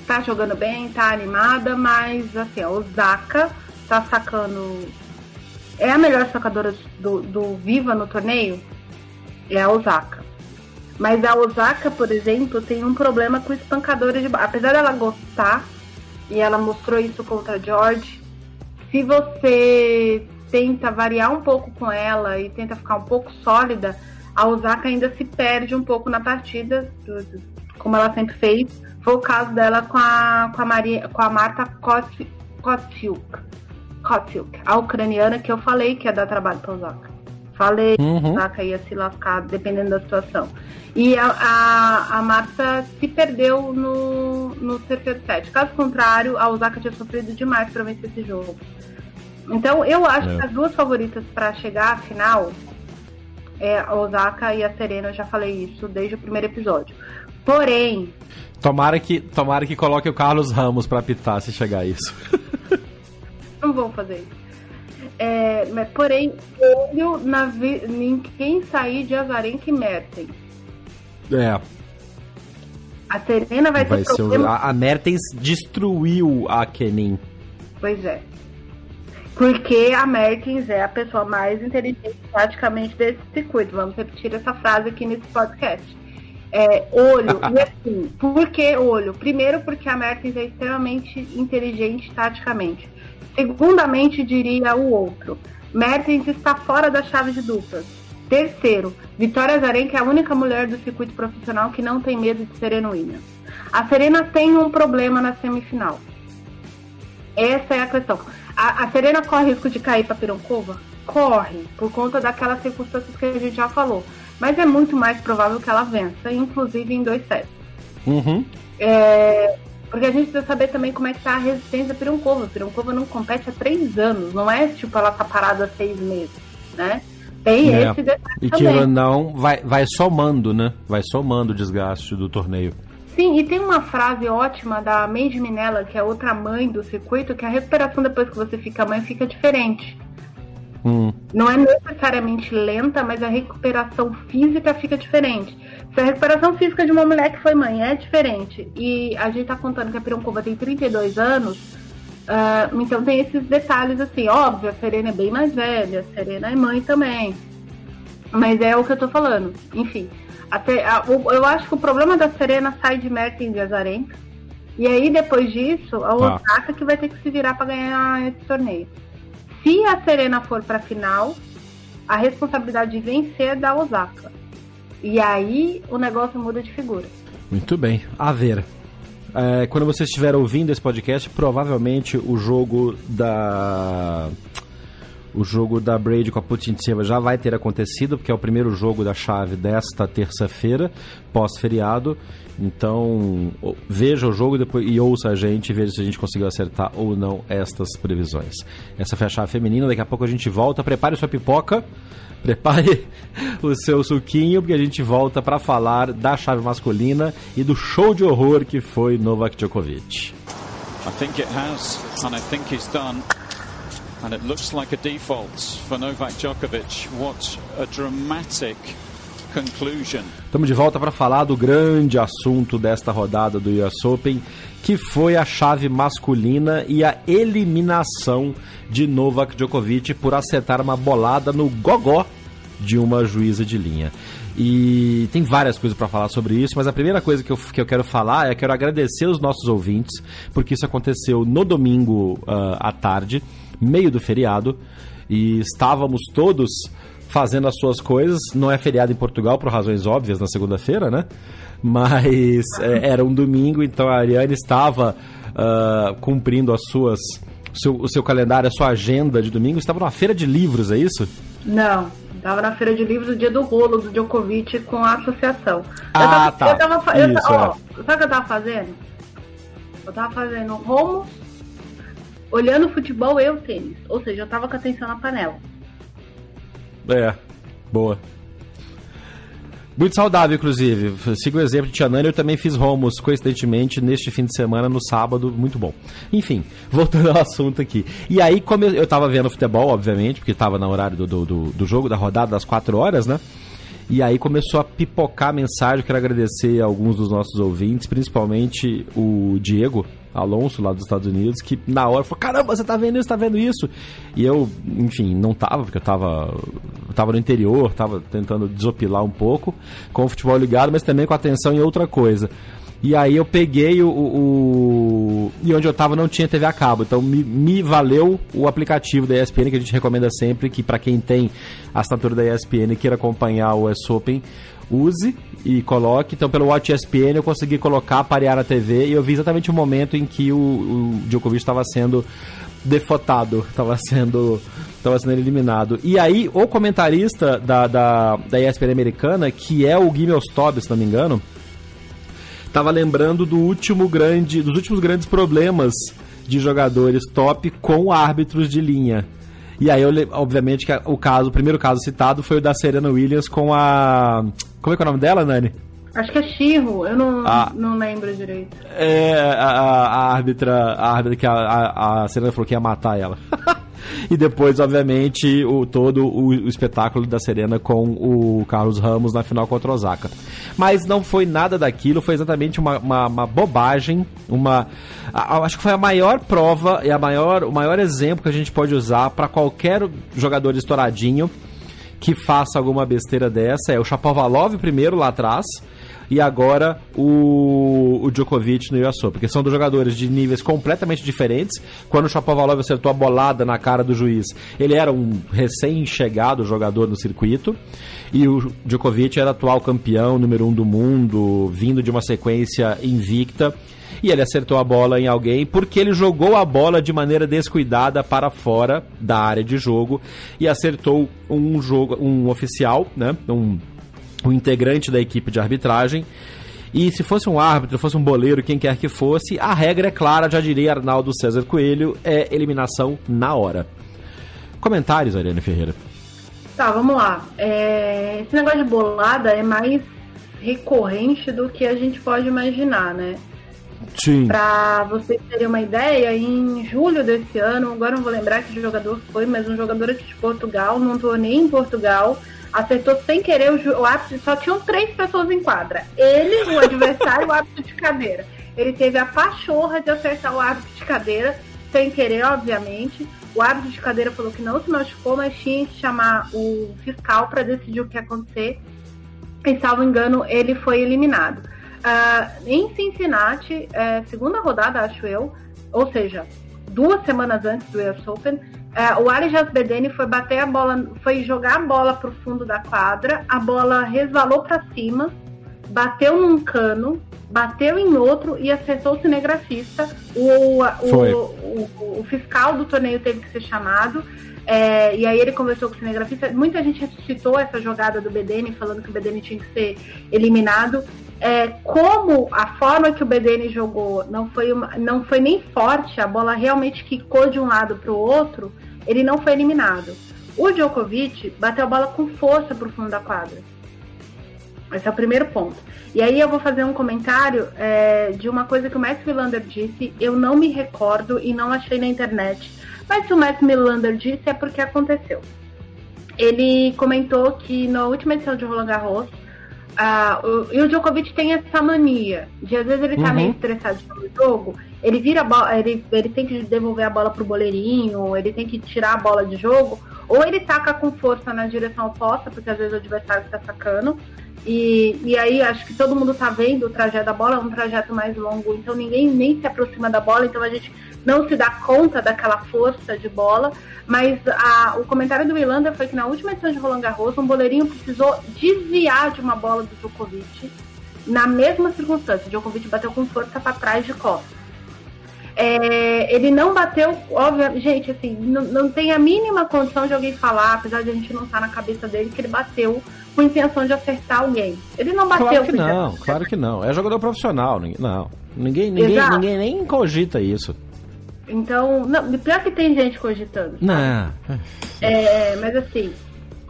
S4: tá jogando bem, tá animada, mas assim, a Osaka tá sacando. É a melhor sacadora do, do Viva no torneio? É a Osaka. Mas a Osaka, por exemplo, tem um problema com espancadores de Apesar dela gostar, e ela mostrou isso contra a George. Se você tenta variar um pouco com ela e tenta ficar um pouco sólida, a Osaka ainda se perde um pouco na partida, como ela sempre fez. Foi o caso dela com a, com a, Maria, com a Marta Kotsiuk, Kotsiuk, a ucraniana que eu falei que ia dar trabalho para Osaka. Falei uhum. que a Osaka ia se lascar dependendo da situação. E a, a, a Marta se perdeu no, no terceiro set. Caso contrário, a Osaka tinha sofrido demais para vencer esse jogo. Então, eu acho é. que as duas favoritas para chegar à final é a Osaka e a Serena. Eu já falei isso desde o primeiro episódio. Porém.
S3: Tomara que, tomara que coloque o Carlos Ramos para apitar se chegar a isso. *laughs*
S4: Não vou fazer isso. É, mas, porém, olho na vi... em quem sair de Azarenka e Mertens.
S3: É.
S4: A Serena vai, vai ter problema.
S3: A Mertens destruiu a Kenin.
S4: Pois é. Porque a Mertens é a pessoa mais inteligente praticamente desse circuito. Vamos repetir essa frase aqui nesse podcast. É, olho, *laughs* e assim, por que olho? Primeiro, porque a Mertens é extremamente inteligente taticamente. Segundamente, diria o outro. Mertens está fora da chave de duplas. Terceiro, Vitória Zarenka é a única mulher do circuito profissional que não tem medo de Serena Williams. A Serena tem um problema na semifinal. Essa é a questão. A, a Serena corre risco de cair para Pironcova? Corre, por conta daquelas circunstâncias que a gente já falou. Mas é muito mais provável que ela vença, inclusive em dois sets.
S3: Uhum.
S4: É, porque a gente precisa saber também como é que tá a resistência da Pironcova. A Pironcova não compete há três anos, não é tipo ela tá parada há seis meses, né? Tem é. esse detalhe
S3: E que não, vai, vai somando, né? Vai somando o desgaste do torneio.
S4: Sim, e tem uma frase ótima da Mandy Minella, que é outra mãe do circuito, que a recuperação depois que você fica mãe fica diferente.
S3: Hum.
S4: Não é necessariamente lenta, mas a recuperação física fica diferente. Se a recuperação física de uma mulher que foi mãe é diferente, e a gente tá contando que a Pironcova tem 32 anos, uh, então tem esses detalhes assim, óbvio, a Serena é bem mais velha, a Serena é mãe também. Mas é o que eu tô falando. Enfim, até, a, o, eu acho que o problema da Serena sai de Mertens e Azarenka. E aí, depois disso, a tá. Osaka que vai ter que se virar para ganhar esse torneio. Se a Serena for para final, a responsabilidade de vencer é da Osaka. E aí o negócio muda de figura.
S3: Muito bem. A ver. É, quando você estiver ouvindo esse podcast, provavelmente o jogo da o jogo da Brady com a Silva já vai ter acontecido, porque é o primeiro jogo da chave desta terça-feira, pós-feriado. Então, veja o jogo depois, e ouça a gente e veja se a gente conseguiu acertar ou não estas previsões. Essa foi a chave feminina, daqui a pouco a gente volta. Prepare sua pipoca, *laughs* prepare o seu suquinho, porque a gente volta para falar da chave masculina e do show de horror que foi Novak Djokovic. I think it has, and I think he's done. And it looks like a default for Novak Djokovic. What a dramatic. Estamos de volta para falar do grande assunto desta rodada do US Open, que foi a chave masculina e a eliminação de Novak Djokovic por acertar uma bolada no gogó de uma juíza de linha. E tem várias coisas para falar sobre isso, mas a primeira coisa que eu, que eu quero falar é que quero agradecer os nossos ouvintes, porque isso aconteceu no domingo uh, à tarde meio do feriado e estávamos todos fazendo as suas coisas. Não é feriado em Portugal por razões óbvias na segunda-feira, né? Mas *laughs* é, era um domingo, então a Ariane estava uh, cumprindo as suas o seu, o seu calendário, a sua agenda de domingo. Estava numa feira de livros, é isso?
S4: Não, estava na feira de livros o dia do rolo do Djokovic com a associação.
S3: Ah, eu tava, tá. Eu tava, eu, isso,
S4: ó, é. Sabe o que eu estava fazendo? Eu estava fazendo Romo olhando futebol e o tênis. Ou seja, eu tava com a atenção na panela.
S3: É, boa. Muito saudável, inclusive. Sigo o exemplo de Tia Nani, eu também fiz romos, coincidentemente, neste fim de semana, no sábado, muito bom. Enfim, voltando *laughs* ao assunto aqui. E aí, como eu, eu tava vendo futebol, obviamente, porque tava no horário do, do, do jogo, da rodada das 4 horas, né? E aí começou a pipocar a mensagem. Quero agradecer a alguns dos nossos ouvintes, principalmente o Diego, Alonso, lá dos Estados Unidos, que na hora falou: caramba, você tá vendo isso, tá vendo isso? E eu, enfim, não tava, porque eu tava, tava no interior, tava tentando desopilar um pouco com o futebol ligado, mas também com atenção em outra coisa. E aí eu peguei o, o, e onde eu tava não tinha TV a cabo. Então me, me valeu o aplicativo da ESPN, que a gente recomenda sempre, que para quem tem a assinatura da ESPN e queira acompanhar o US Open, use e coloque. Então, pelo Watch ESPN, eu consegui colocar, parear na TV e eu vi exatamente o momento em que o, o Djokovic estava sendo defotado, *laughs* estava sendo, tava sendo eliminado. E aí, o comentarista da, da, da ESPN americana, que é o Guimel Stobb, se não me engano, estava lembrando do último grande, dos últimos grandes problemas de jogadores top com árbitros de linha. E aí, eu, obviamente, que o caso, o primeiro caso citado foi o da Serena Williams com a. Como é que é o nome dela, Nani?
S4: Acho que é Xirro, eu não, ah, não lembro direito.
S3: É, a, a, árbitra, a árbitra que a, a, a Serena falou que ia matar ela. *laughs* e depois, obviamente, o todo o, o, espetáculo da Serena com o Carlos Ramos na final contra Osaka. Mas não foi nada daquilo, foi exatamente uma, uma, uma bobagem, uma a, acho que foi a maior prova e a maior, o maior exemplo que a gente pode usar para qualquer jogador estouradinho que faça alguma besteira dessa. É o Chapovalov primeiro lá atrás e agora o, o Djokovic no US Open, porque são dois jogadores de níveis completamente diferentes. Quando o Chapovalov acertou a bolada na cara do juiz, ele era um recém-chegado jogador no circuito e o Djokovic era atual campeão, número um do mundo, vindo de uma sequência invicta e ele acertou a bola em alguém porque ele jogou a bola de maneira descuidada para fora da área de jogo e acertou um jogo um oficial, né? Um o integrante da equipe de arbitragem. E se fosse um árbitro, fosse um boleiro, quem quer que fosse, a regra é clara, já diria Arnaldo César Coelho, é eliminação na hora. Comentários, Ariane Ferreira.
S4: Tá, vamos lá. É... Esse negócio de bolada é mais recorrente do que a gente pode imaginar, né?
S3: Sim.
S4: Pra vocês terem uma ideia, em julho desse ano, agora não vou lembrar que jogador foi, mas um jogador aqui de Portugal, não torneio em Portugal, acertou sem querer o, o árbitro, só tinham três pessoas em quadra. Ele, o adversário o árbitro de cadeira. Ele teve a pachorra de acertar o árbitro de cadeira, sem querer, obviamente. O árbitro de cadeira falou que não se machucou, mas tinha que chamar o fiscal para decidir o que ia acontecer. E, salvo engano, ele foi eliminado. Uh, em Cincinnati, é, segunda rodada, acho eu, ou seja, duas semanas antes do US Open, é, o Ali Jasbedeni foi bater a bola, foi jogar a bola pro fundo da quadra, a bola resvalou para cima, bateu num cano, bateu em outro e acertou o cinegrafista. O, o, o, o fiscal do torneio teve que ser chamado. É, e aí ele conversou com o cinegrafista. Muita gente ressuscitou essa jogada do Bedeni, falando que o Bedeni tinha que ser eliminado. É, como a forma que o Bedeni jogou não foi, uma, não foi nem forte, a bola realmente quicou de um lado para o outro, ele não foi eliminado. O Djokovic bateu a bola com força pro fundo da quadra. Esse é o primeiro ponto. E aí eu vou fazer um comentário é, de uma coisa que o Max Milander disse, eu não me recordo e não achei na internet. Mas se o Max Milander disse é porque aconteceu. Ele comentou que na última edição de Roland Garros, o, e o Djokovic tem essa mania de às vezes ele tá uhum. meio estressado no jogo, ele vira a bola, ele, ele tem que devolver a bola pro boleirinho, ele tem que tirar a bola de jogo, ou ele taca com força na direção oposta, porque às vezes o adversário está sacando. E, e aí acho que todo mundo tá vendo o trajeto da bola, é um trajeto mais longo, então ninguém nem se aproxima da bola, então a gente não se dá conta daquela força de bola. Mas a, o comentário do Wilander foi que na última edição de Roland Garros, um boleirinho precisou desviar de uma bola do Djokovic na mesma circunstância. O Djokovic bateu com força para trás de costas. É, ele não bateu, óbvio, gente, assim, não, não, tem a mínima condição de alguém falar, apesar de a gente não estar na cabeça dele, que ele bateu com intenção de acertar alguém. Ele não bateu.
S3: Claro que não, claro que não. É jogador profissional, não. Ninguém, ninguém, ninguém nem cogita isso.
S4: Então, não, pior que tem gente cogitando.
S3: Não.
S4: É, mas assim,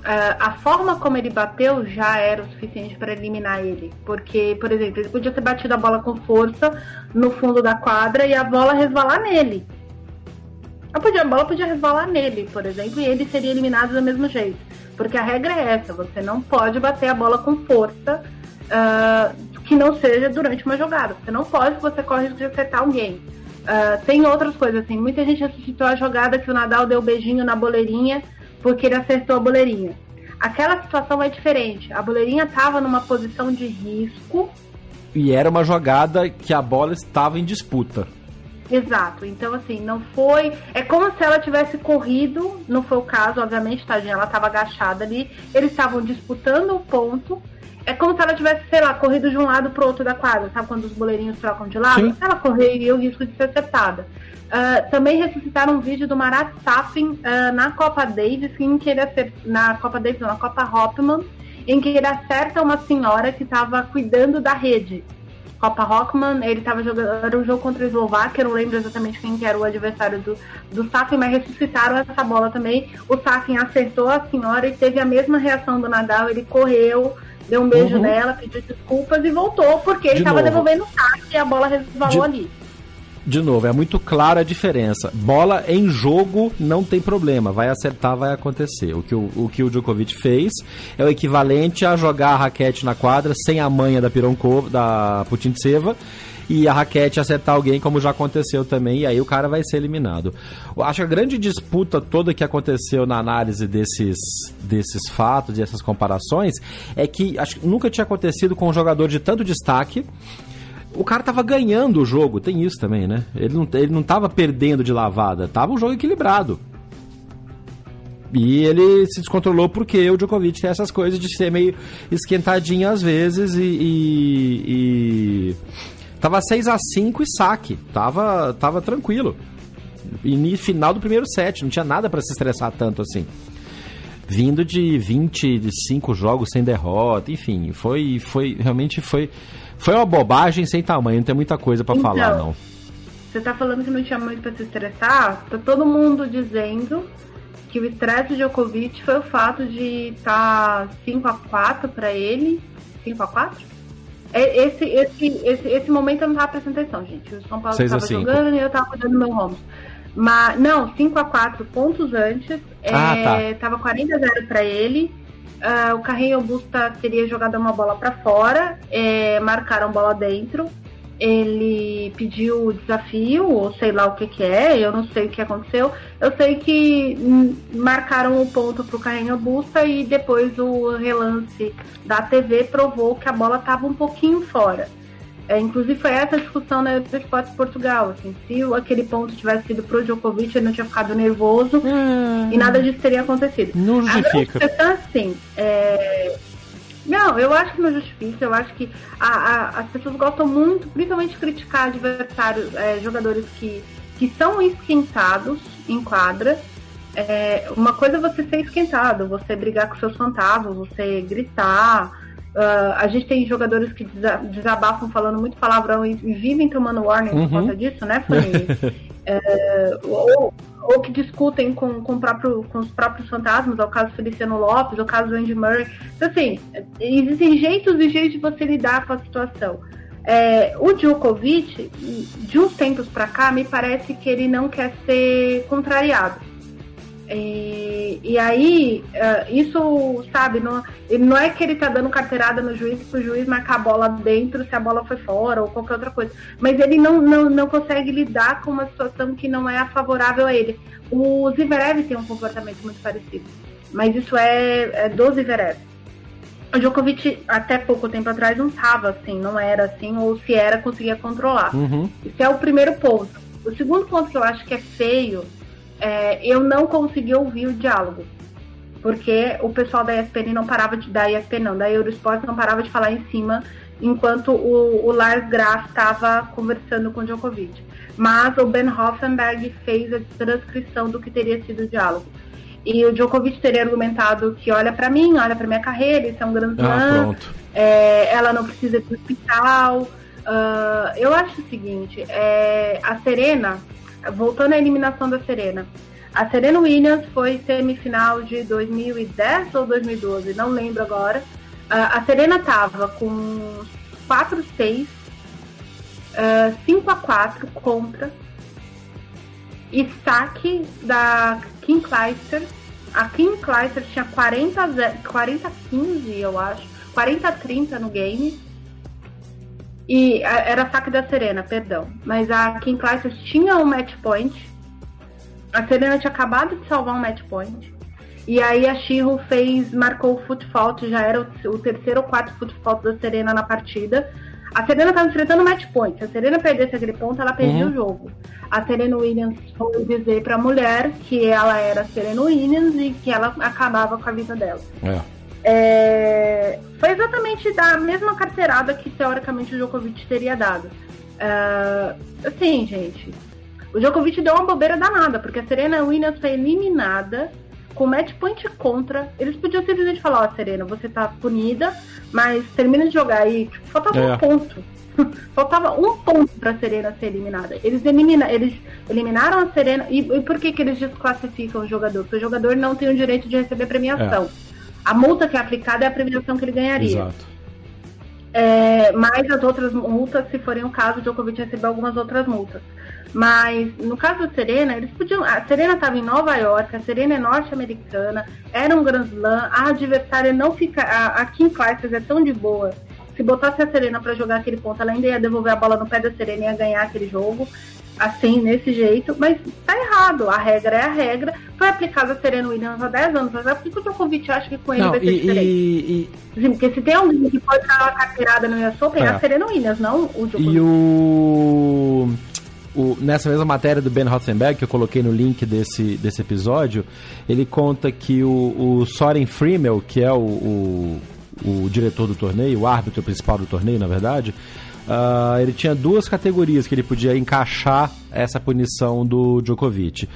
S4: a forma como ele bateu já era o suficiente para eliminar ele. Porque, por exemplo, ele podia ter batido a bola com força no fundo da quadra e a bola resvalar nele. A, podia, a bola podia resvalar nele, por exemplo, e ele seria eliminado do mesmo jeito. Porque a regra é essa: você não pode bater a bola com força uh, que não seja durante uma jogada. Você não pode, você corre risco de acertar alguém. Uh, tem outras coisas assim. Muita gente assistiu a jogada que o Nadal deu beijinho na boleirinha porque ele acertou a boleirinha. Aquela situação é diferente. A boleirinha estava numa posição de risco.
S3: E era uma jogada que a bola estava em disputa.
S4: Exato. Então, assim, não foi. É como se ela tivesse corrido, não foi o caso, obviamente, tadinha, ela estava agachada ali. Eles estavam disputando o ponto. É como se ela tivesse, sei lá, corrido de um lado pro outro da quadra, sabe? Quando os boleirinhos trocam de lado.
S3: Sim.
S4: Ela correria o risco de ser acertada. Uh, também ressuscitaram um vídeo do Marat Safin uh, na Copa Davis, em que ele acerta, na Copa Davis, não, na Copa Hopman, em que ele acerta uma senhora que estava cuidando da rede. Copa Rockman, ele estava jogando, era um jogo contra a Eslováquia, eu não lembro exatamente quem que era o adversário do, do Safin, mas ressuscitaram essa bola também. O Safin acertou a senhora e teve a mesma reação do Nadal, ele correu, deu um beijo
S3: Uhum.
S4: nela, pediu desculpas e voltou, porque ele estava devolvendo o saque e a bola resvalou
S3: De-
S4: ali.
S3: De novo, é muito clara a diferença. Bola em jogo não tem problema, vai acertar, vai acontecer. O que o, o que o Djokovic fez é o equivalente a jogar a raquete na quadra sem a manha da Pironkova, da Putintseva e a raquete acertar alguém, como já aconteceu também, e aí o cara vai ser eliminado. Eu acho que a grande disputa toda que aconteceu na análise desses, desses fatos e essas comparações é que acho que nunca tinha acontecido com um jogador de tanto destaque o cara tava ganhando o jogo, tem isso também, né? Ele não, ele não tava perdendo de lavada, tava um jogo equilibrado. E ele se descontrolou porque o Djokovic tem essas coisas de ser meio esquentadinho às vezes e. e, e... Tava 6 a 5 e saque. Tava, tava tranquilo. E no final do primeiro set, não tinha nada pra se estressar tanto assim. Vindo de 25 jogos sem derrota, enfim, foi, foi realmente foi, foi uma bobagem sem tamanho, não tem muita coisa pra
S4: Então,
S3: falar, não.
S4: Você tá falando que não tinha muito pra se estressar? Tá todo mundo dizendo que o estresse do Djokovic foi o fato de estar 5 a 4 pra ele. 5 a 4 É, Esse, esse, esse, esse momento eu não tava prestando atenção, gente. O São Paulo
S3: Seis a
S4: tava
S3: cinco.
S4: jogando e eu tava cuidando do meu home. Mas, não, 5 a 4 pontos antes.
S3: Ah,
S4: é, Tava 40 a 0 pra ele. Ah, o Carrinho Busta teria jogado uma bola pra fora. é, marcaram bola dentro ele pediu o desafio, ou sei lá o que que é, eu não sei o que aconteceu. Eu sei que hum, marcaram o ponto pro Carrinho Busta e depois o relance da TV provou que a bola estava um pouquinho fora. É, inclusive foi essa a discussão na Eurosport Portugal, assim, se aquele ponto tivesse sido pro Djokovic, ele não tinha ficado nervoso e nada disso teria acontecido.
S3: Não
S4: A
S3: justifica.
S4: questão, assim, é... Não, eu acho que não justifica. Eu acho que a- a- as pessoas gostam muito, principalmente, de criticar adversários, é, jogadores que, que são esquentados em quadra. É, uma coisa é você ser esquentado, você brigar com seus fantasmas, você gritar. Ah, a gente tem jogadores que desa- desabafam falando muito palavrão e, e vivem tomando warning
S3: Uhum.
S4: por conta disso, né, Fanny? *laughs* É, ou, ou que discutem com, com, próprio, com os próprios fantasmas, é o caso Feliciano Lopes, é o caso Andy Murray. Então, assim, existem jeitos e jeitos de você lidar com a situação. É, o Djokovic, de uns tempos pra cá, me parece que ele não quer ser contrariado. E, e aí, eh, isso, sabe, não, não é que ele tá dando carteirada no juiz pro juiz marcar a bola dentro se a bola foi fora ou qualquer outra coisa. Mas ele não, não, não consegue lidar com uma situação que não é favorável a ele. O Zverev tem um comportamento muito parecido. Mas isso é, é do Zverev. O Djokovic, até pouco tempo atrás, não tava assim, não era assim, ou se era, conseguia controlar.
S3: Uhum.
S4: Esse é o primeiro ponto. O segundo ponto que eu acho que é feio é eu não consegui ouvir o diálogo. Porque o pessoal da ESPN não parava de. Da ESPN não, da Eurosport não parava de falar em cima enquanto o, o Lars Graf estava conversando com o Djokovic. Mas o Ben Hoffenberg fez a transcrição do que teria sido o diálogo. E o Djokovic teria argumentado que olha pra mim, olha pra minha carreira, isso é um grande
S3: Ah,
S4: é, ela não precisa ir pro hospital. Ah, eu acho o seguinte, é, a Serena, voltando à eliminação da Serena, a Serena Williams foi semifinal de 2010 ou 2012, não lembro agora. Ah, a Serena tava com 4-6, ah, 5x4 contra e saque da Kim Clijsters. A Kim Clijsters tinha 40 a 0 40 a 15, eu acho. 40 a 30 no game. E a- era saque da Serena, perdão. Mas a Kim Clijsters tinha um match point. A Serena tinha acabado de salvar um match point. E aí a Shiro fez, marcou o foot fault, já era o, o terceiro ou quarto foot fault da Serena na partida. A Serena estava enfrentando match point. Se a Serena perdesse aquele ponto, ela perdia
S3: Uhum.
S4: o jogo. A Serena Williams foi dizer para a mulher que ela era Serena Williams e que ela acabava com a vida dela.
S3: É.
S4: É, foi exatamente da mesma carteirada que teoricamente o Djokovic teria dado. É, assim, gente, o Djokovic deu uma bobeira danada, porque a Serena Williams foi eliminada com match point contra. Eles podiam simplesmente falar, ó, Serena, você tá punida, mas termina de jogar aí. Tipo, faltava
S3: É.
S4: um ponto. *laughs* Faltava um ponto pra Serena ser eliminada. Eles, elimina, eles eliminaram a Serena. E, e por que, que eles desclassificam o jogador? Porque o jogador não tem o direito de receber premiação. A multa que é aplicada é a premiação que ele ganharia.
S3: Exato.
S4: É, mais as outras multas, se forem o caso, o Djokovic receber algumas outras multas. Mas no caso da Serena, eles podiam. A Serena estava em Nova York, a Serena é norte-americana, era um Grand Slam, a adversária não fica. A, a Kim Clijsters é tão de boa. Se botasse a Serena para jogar aquele ponto, ela ainda ia devolver a bola no pé da Serena e ia ganhar aquele jogo. Assim, nesse jeito, mas tá errado. A regra é a regra. Foi aplicada a Serena Williams há 10 anos atrás. Por que o Djokovic acha que com ele
S3: Não,
S4: vai ser
S3: e,
S4: diferente?
S3: e,
S4: Sim, porque se tem alguém que pode dar uma carteirada no US Open, é
S3: É.
S4: a Serena Williams, não o
S3: e,
S4: Djokovic.
S3: e o, o- Nessa mesma matéria do Ben Rothenberg, que eu coloquei no link desse, desse episódio, ele conta que o, o Soren Friemel, que é o, o, o diretor do torneio, o árbitro principal do torneio, na verdade, ah, ele tinha duas categorias que ele podia encaixar essa punição do Djokovic.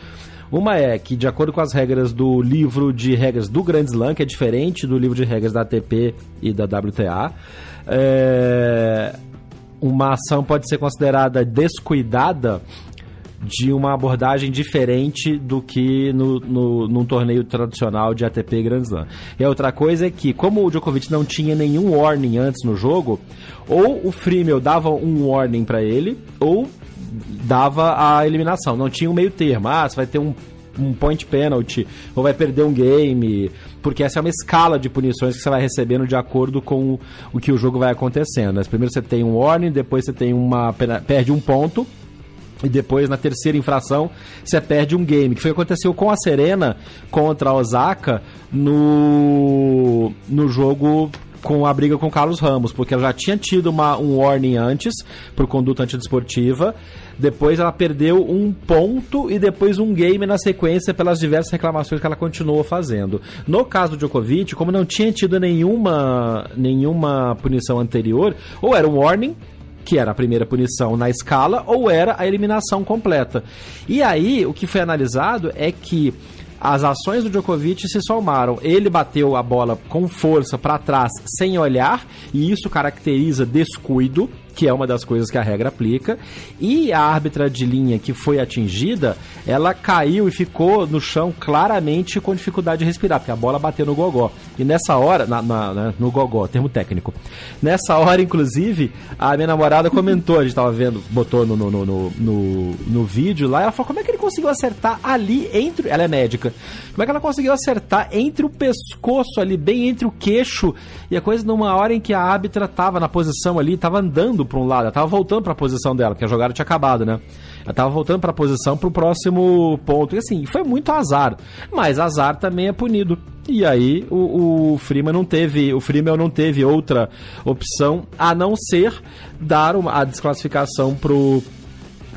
S3: Uma é que, de acordo com as regras do livro de regras do Grand Slam, que é diferente do livro de regras da ATP e da WTA, é, uma ação pode ser considerada descuidada de uma abordagem diferente do que no, no, num torneio tradicional de ATP Grand Slam. E a outra coisa é que, como o Djokovic não tinha nenhum warning antes no jogo, ou o Friemel dava um warning para ele, ou dava a eliminação. Não tinha um meio termo. Ah, você vai ter um, um point penalty, ou vai perder um game, porque essa é uma escala de punições que você vai recebendo de acordo com o que o jogo vai acontecendo. né? Primeiro você tem um warning, depois você tem uma perde um ponto, e depois, na terceira infração, você perde um game. Que foi o que aconteceu com a Serena contra a Osaka no, no jogo com a briga com o Carlos Ramos, porque ela já tinha tido uma, um warning antes por conduta antidesportiva. Depois ela perdeu um ponto e depois um game na sequência pelas diversas reclamações que ela continuou fazendo. No caso do Djokovic, como não tinha tido nenhuma, nenhuma punição anterior, ou era um warning, que era a primeira punição na escala, ou era a eliminação completa. E aí, o que foi analisado é que as ações do Djokovic se somaram. Ele bateu a bola com força para trás, sem olhar, e isso caracteriza descuido, que é uma das coisas que a regra aplica. E a árbitra de linha que foi atingida, ela caiu e ficou no chão claramente com dificuldade de respirar, porque a bola bateu no gogó. E nessa hora, na, na- né, no gogó, termo técnico. Nessa hora, inclusive, a minha namorada comentou, a gente tava vendo, botou no, no, no, no, no- vídeo lá, ela falou, como é que ele conseguiu acertar ali entre. Ela é médica. Como é que ela conseguiu acertar entre o pescoço ali, bem entre o queixo, e a coisa numa hora em que a árbitra tava na posição ali, tava andando pra um lado, ela tava voltando pra posição dela, porque a jogada tinha acabado, né? Ela tava voltando pra posição pro próximo ponto. E assim, foi muito azar. Mas azar também é punido. E aí o, o Freeman não teve, o Freeman não teve outra opção a não ser dar uma, a desclassificação pro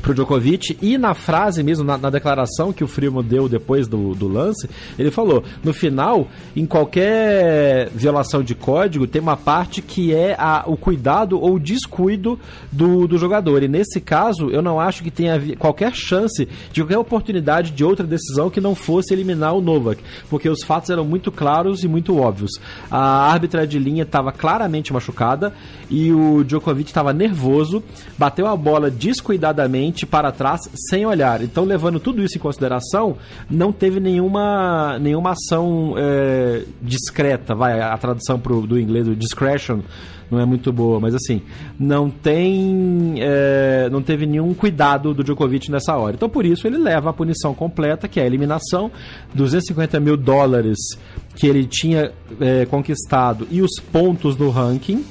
S3: pro Djokovic e na frase mesmo, na, na declaração que o Freeman deu depois do, do lance, ele falou, no final, em qualquer violação de código, tem uma parte que é a, o cuidado ou descuido do, do jogador. E nesse caso, eu não acho que tenha qualquer chance de qualquer oportunidade de outra decisão que não fosse eliminar o Novak, porque os fatos eram muito claros e muito óbvios. A árbitra de linha estava claramente machucada e o Djokovic estava nervoso, bateu a bola descuidadamente para trás sem olhar. Então, levando tudo isso em consideração, não teve nenhuma, nenhuma ação é, discreta. Vai, a tradução pro, do inglês, do discretion, não é muito boa, mas assim, não tem. é, não teve nenhum cuidado do Djokovic nessa hora. Então, por isso, ele leva a punição completa, que é a eliminação, 250 mil dólares que ele tinha é, conquistado e os pontos no ranking.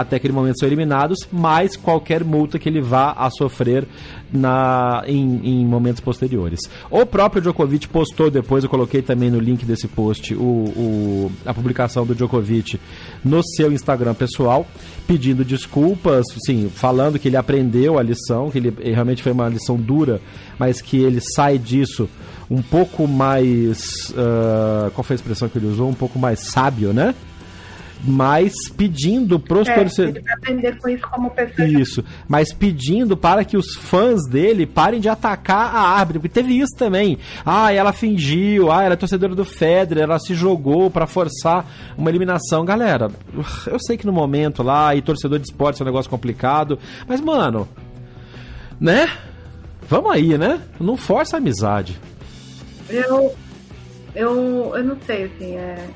S3: Até aquele momento são eliminados, mais qualquer multa que ele vá a sofrer na, em, em momentos posteriores. O próprio Djokovic postou depois, eu coloquei também no link desse post o, o, a publicação do Djokovic no seu Instagram pessoal, pedindo desculpas, sim, falando que ele aprendeu a lição, que ele realmente foi uma lição dura, mas que ele sai disso um pouco mais. Uh, qual foi a expressão que ele usou? Um pouco mais sábio, né? Mas pedindo pros é, torcedores.
S4: aprender com isso como pessoa.
S3: Isso, mas pedindo para que os fãs dele parem de atacar a árbitra, porque teve isso também. Ah, ela fingiu, ah, ela é torcedora do Federer, ela se jogou para forçar uma eliminação. Galera, eu sei que no momento lá, e torcedor de esporte é um negócio complicado, mas mano, né? Vamos aí, né? Não força a amizade.
S4: Eu. Eu, eu não sei, assim, é.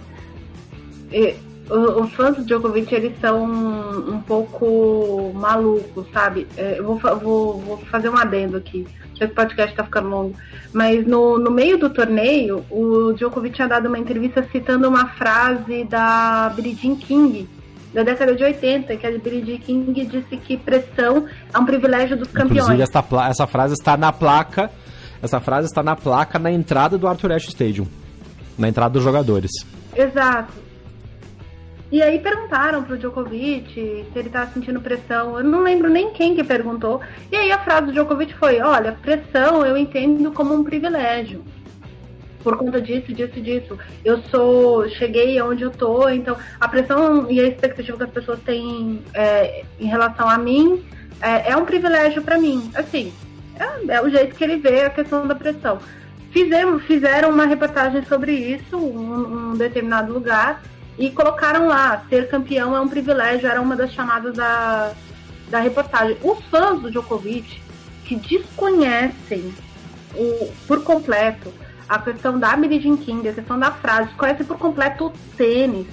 S4: Os fãs do Djokovic, eles são um, pouco malucos, sabe? É, eu vou, vou, vou fazer um adendo aqui. Já que o podcast tá ficando longo. Mas no, no meio do torneio, o Djokovic tinha dado uma entrevista citando uma frase da Jean King, da década de 80, que a Jean King disse que pressão é um privilégio dos campeões.
S3: Inclusive, essa, essa frase está na placa essa frase está na placa na entrada do Arthur Ashe Stadium. Na entrada dos jogadores.
S4: Exato. E aí perguntaram pro Djokovic se ele tava sentindo pressão. Eu não lembro nem quem que perguntou. E aí a frase do Djokovic foi: Olha, pressão eu entendo como um privilégio. Por conta disso, disso, disso. Eu sou. Cheguei onde eu tô, então a pressão e a expectativa que as pessoas têm é, em relação a mim é, é um privilégio para mim. Assim, é, é, o jeito que ele vê a questão da pressão. Fizeram, fizeram uma reportagem sobre isso, um, um determinado lugar, e colocaram lá, ser campeão é um privilégio, era uma das chamadas da, da reportagem. Os fãs do Djokovic, que desconhecem o, por completo a questão da Billie Jean King, a questão da frase, conhecem por completo o tênis,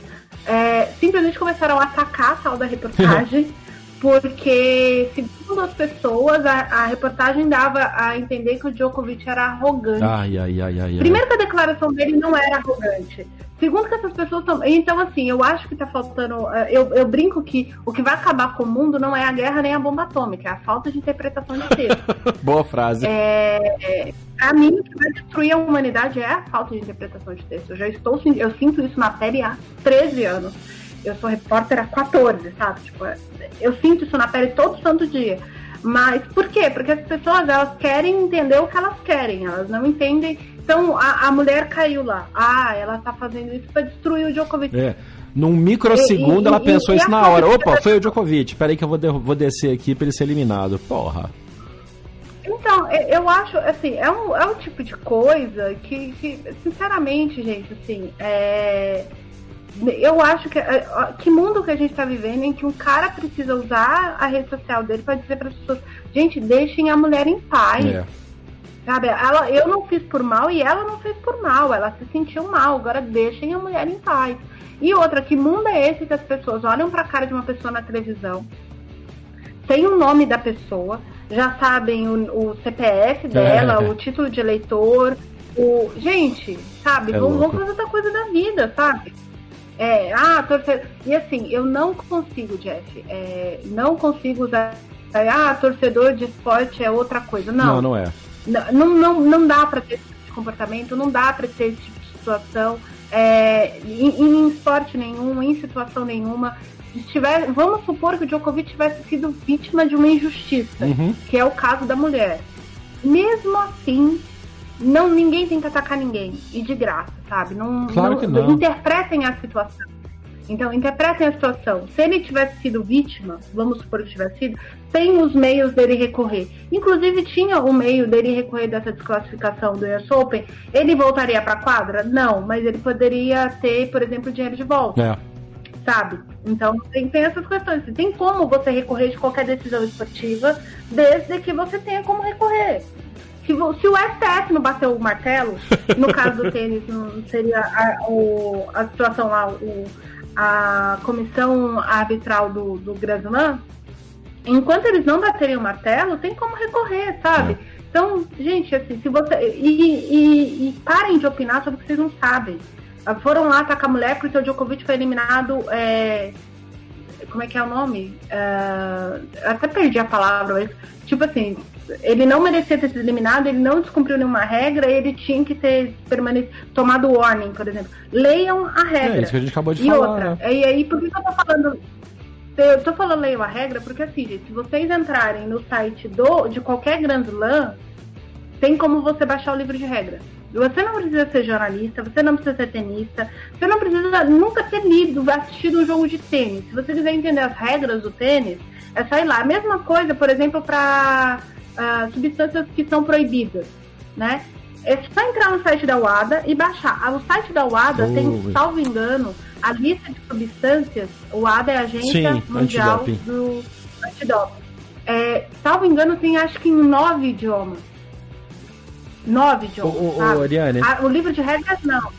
S4: é, simplesmente começaram a atacar a tal da reportagem. *laughs* porque, segundo as pessoas, a, a, reportagem dava a entender que o Djokovic era arrogante.
S3: Ai, ai, ai, ai.
S4: Primeiro que a declaração dele não era arrogante. Segundo que essas pessoas estão. Então, assim, eu acho que tá faltando. Eh, eu, eu brinco que o que vai acabar com o mundo não é a guerra nem a bomba atômica, é a falta de interpretação de texto. *laughs*
S3: Boa frase.
S4: É, pra mim, o que vai destruir a humanidade é a falta de interpretação de texto. Eu já estou. Eu sinto isso na pele há 13 anos eu sou repórter há 14, sabe? Tipo, eu sinto isso na pele todo santo dia. Mas por quê? Porque as pessoas elas querem entender o que elas querem, elas não entendem. Então a, a mulher caiu lá. Ah, ela tá fazendo isso para destruir o Djokovic.
S3: É. Num microsegundo e, ela e, pensou e isso na hora. Opa, foi o Djokovic. Peraí que eu vou, de, vou descer aqui pra ele ser eliminado. Porra.
S4: Então, eu acho, assim, é um, é um tipo de coisa que, que sinceramente, gente, assim, é eu acho que é, que mundo que a gente está vivendo em que um cara precisa usar a rede social dele para dizer para as pessoas, gente, deixem a mulher em paz. É. Sabe? Ela, eu não fiz por mal e ela não fez por mal, ela se sentiu mal, agora deixem a mulher em paz. E outra, que mundo é esse que as pessoas olham para a cara de uma pessoa na televisão, tem o nome da pessoa, já sabem o, o CPF dela, é. o título de eleitor, o. Gente, sabe? É vamos, vamos fazer outra coisa da vida, sabe? É, ah, torcedor. E assim, eu não consigo, Jeff, é, não consigo usar. Ah, torcedor de esporte é outra coisa. Não,
S3: não, não é.
S4: Não, não, não dá para ter esse tipo de comportamento, não dá para ter esse tipo de situação. É, em, em, esporte nenhum, em situação nenhuma. Tiver, vamos supor que o Djokovic tivesse sido vítima de uma injustiça, uhum. que é o caso da mulher. Mesmo assim, não ninguém tem que atacar ninguém e de graça, sabe? Não,
S3: claro
S4: não,
S3: que não.
S4: interpretem a situação. Então, interpretem a situação. Se ele tivesse sido vítima, vamos supor que tivesse sido, tem os meios dele recorrer. Inclusive, tinha o meio dele recorrer dessa desclassificação do US Open. Ele voltaria para a quadra? Não, mas ele poderia ter, por exemplo, dinheiro de volta. É. Sabe? Então, tem, tem essas questões. Tem como você recorrer de qualquer decisão esportiva, desde que você tenha como recorrer. Se, se o STF não bateu o martelo, no *laughs* caso do tênis, não seria a, o, a situação lá, o, a comissão arbitral do, do Grasman, enquanto eles não baterem o martelo, tem como recorrer, sabe? É. Então, gente, assim, se você. E, e, e, parem de opinar sobre o que vocês não sabem. Foram lá atacar a mulher porque o Djokovic foi eliminado é, como é que é o nome? Uh, até perdi a palavra, mas tipo assim, ele não merecia ter sido eliminado, ele não descumpriu nenhuma regra, ele tinha que ter permanecido, tomado warning, por exemplo. Leiam a regra.
S3: É isso que a gente acabou de
S4: e
S3: falar.
S4: outra,
S3: né?
S4: e aí por que eu tô falando eu tô falando leiam a regra porque assim, gente, se vocês entrarem no site do, de qualquer Grand Slam, tem como você baixar o livro de regra. Você não precisa ser jornalista, você não precisa ser tenista, você não precisa nunca ter lido, assistido um jogo de tênis. Se você quiser entender as regras do tênis, é só ir lá. A mesma coisa, por exemplo, para uh, substâncias que são proibidas, né? É só entrar no site da UADA e baixar. Ah, o site da UADA oh, tem, salvo engano, a lista de substâncias. O ADA é a Agência
S3: Sim,
S4: Mundial
S3: antidoping.
S4: do Antidoping. É, salvo engano, tem acho que em nove idiomas. Nove idiomas.
S3: O, o Ariane.
S4: Ah, o livro de regras, não.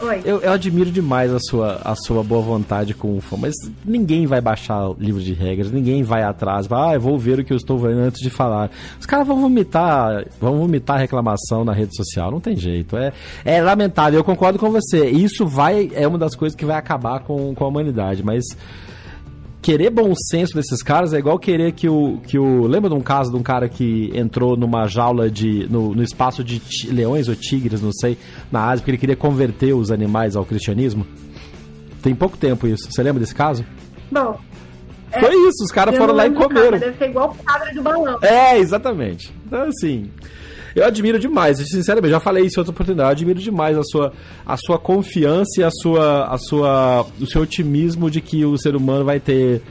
S4: Oi.
S3: Eu, eu, admiro demais a sua, a sua boa vontade com o fã, mas ninguém vai baixar livro de regras, ninguém vai atrás, vai, ah, eu vou ver o que eu estou vendo antes de falar. Os caras vão vomitar, vão vomitar reclamação na rede social, não tem jeito. É, é lamentável, eu concordo com você. Isso vai, é uma das coisas que vai acabar com, com a humanidade, mas querer bom senso desses caras é igual querer que o. Que o lembra de um caso de um cara que entrou numa jaula de. no, no espaço de leões ou tigres, não sei, na Ásia, porque ele queria converter os animais ao cristianismo? Tem pouco tempo isso. Você lembra desse caso?
S4: Bom.
S3: Foi é, isso, os caras foram lá e comeram. Cara,
S4: deve ser igual o padre do balão.
S3: É, exatamente. Então, assim. Eu admiro demais, sinceramente, já falei isso em outra oportunidade, eu admiro demais a sua, a sua confiança e a sua, a sua, o seu otimismo de que o ser humano vai ter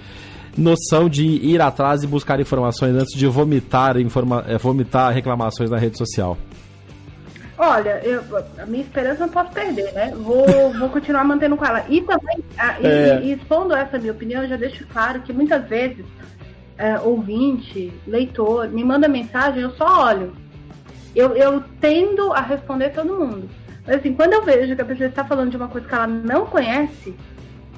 S3: noção de ir atrás e buscar informações antes de vomitar, informa, é, vomitar reclamações na rede social.
S4: Olha, eu, a minha esperança não posso perder, né? Vou, vou continuar mantendo com ela. E também, a, é. e, e expondo essa minha opinião, eu já deixo claro que muitas vezes é, ouvinte, leitor, me manda mensagem, eu só olho. Eu, eu tendo a responder todo mundo. Mas assim, quando eu vejo que a pessoa está falando de uma coisa que ela não conhece,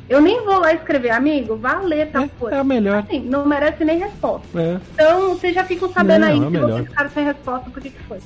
S4: eu nem vou lá escrever, amigo, vá ler tal
S3: é,
S4: coisa.
S3: É a melhor.
S4: Assim, não merece nem resposta.
S3: É.
S4: Então, vocês já ficam sabendo
S3: não,
S4: aí
S3: é
S4: se
S3: melhor.
S4: vocês ficaram sem resposta, por que, que foi.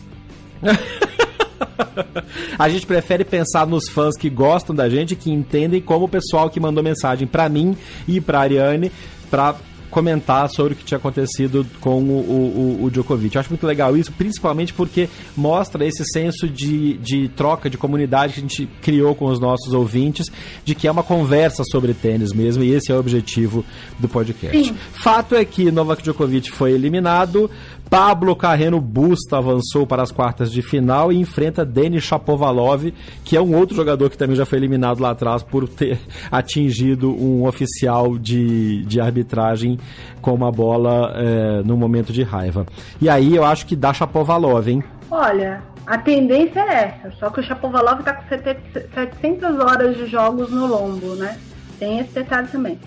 S4: *laughs*
S3: a gente prefere pensar nos fãs que gostam da gente, que entendem como o pessoal que mandou mensagem para mim e para Ariane, para comentar sobre o que tinha acontecido com o, o, o, Djokovic. Eu acho muito legal isso, principalmente porque mostra esse senso de, de troca, de comunidade que a gente criou com os nossos ouvintes, de que é uma conversa sobre tênis mesmo, e esse é o objetivo do podcast.
S4: Sim.
S3: Fato é que Novak Djokovic foi eliminado, Pablo Carreno Busta avançou para as quartas de final e enfrenta Denis Shapovalov, que é um outro jogador que também já foi eliminado lá atrás por ter *laughs* atingido um oficial de, de arbitragem com uma bola é, no momento de raiva. E aí eu acho que dá Shapovalov, hein?
S4: Olha, a tendência é essa, só que o Shapovalov está com 700 horas de jogos no lombo, né? Tem esse detalhe também.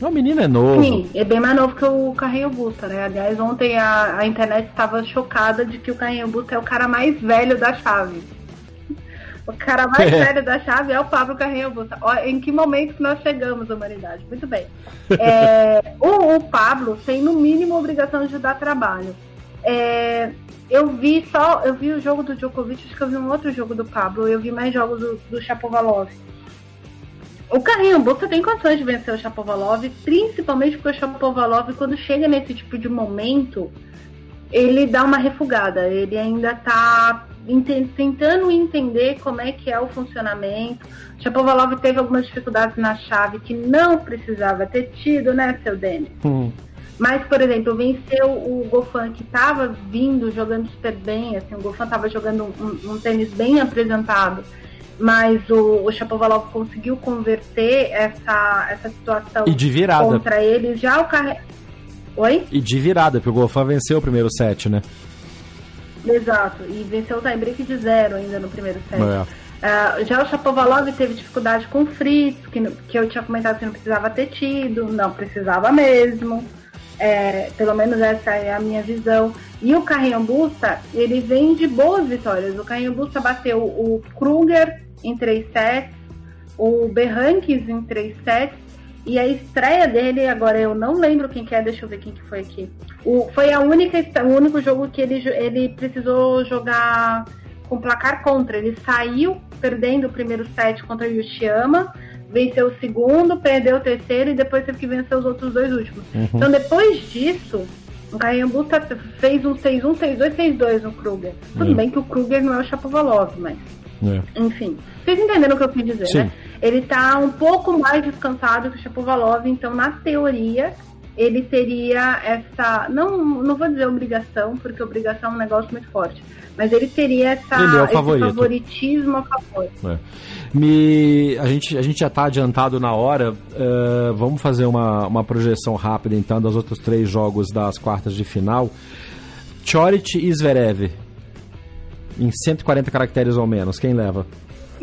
S3: O menino é novo.
S4: Sim, é bem mais novo que o Carrinho Busta, né? Aliás, ontem a, a internet estava chocada de que o Carrinho Busta é o cara mais velho da chave. O cara mais é. *laughs* velho da chave é o Pablo Carrinho Busta. Em que momento que nós chegamos, humanidade? Muito bem. *laughs* É, o, o, Pablo tem, no mínimo, a obrigação de dar trabalho. É, eu vi só, eu vi o jogo do Djokovic, acho que eu vi um outro jogo do Pablo, eu vi mais jogos do, do Chapovalov. O Carrinho tem condições de vencer o Chapovalov, principalmente porque o Chapovalov, quando chega nesse tipo de momento, ele dá uma refugada. Ele ainda está tentando entender como é que é o funcionamento. O Chapovalov teve algumas dificuldades na chave que não precisava ter tido, né, seu Denis?
S3: Hum.
S4: Mas, por exemplo, venceu o Gofan que estava vindo, jogando super bem, assim, o Gofan estava jogando um, um tênis bem apresentado mas o, o Chapovalov conseguiu converter essa, essa situação
S3: e de virada.
S4: contra ele. Já o carre... Oi?
S3: E de virada, porque o Gofan venceu o primeiro set, né?
S4: Exato, e venceu o tiebreak de zero ainda no primeiro set. É. Uh, já o Chapovalov teve dificuldade com o Fritz, que, que eu tinha comentado que não precisava ter tido, não precisava mesmo. É, pelo menos essa é a minha visão. E o Carrinho Busta, ele vem de boas vitórias. O Carrinho Busta bateu o Kruger em 3 sets, o Berranques em 3 sets, e a estreia dele, agora eu não lembro quem que é, deixa eu ver quem que foi aqui. O, foi a única, o único jogo que ele, ele precisou jogar com placar contra. Ele saiu perdendo o primeiro set contra o Yoshiyama, venceu o segundo, perdeu o terceiro e depois teve que vencer os outros dois últimos.
S3: Uhum.
S4: Então depois disso, o Carreambu tá, fez um 6-1, 6-2, 6-2 no Kruger. Tudo
S3: É.
S4: bem que o Kruger não é o Chapovalov, mas
S3: É.
S4: enfim. Vocês entenderam o que eu quis dizer,
S3: Sim.
S4: né? Ele tá um pouco mais descansado que o Chapovalov, então na teoria ele teria essa, não, não vou dizer obrigação, porque obrigação é um negócio muito forte, mas ele teria essa,
S3: Ele é
S4: esse favoritismo a favor.
S3: É. Me, a, gente, a gente já tá adiantado na hora. eh, vamos fazer uma, uma projeção rápida então dos outros três jogos das quartas de final. Chorit e Zverev. Em 140 caracteres ou menos. Quem leva?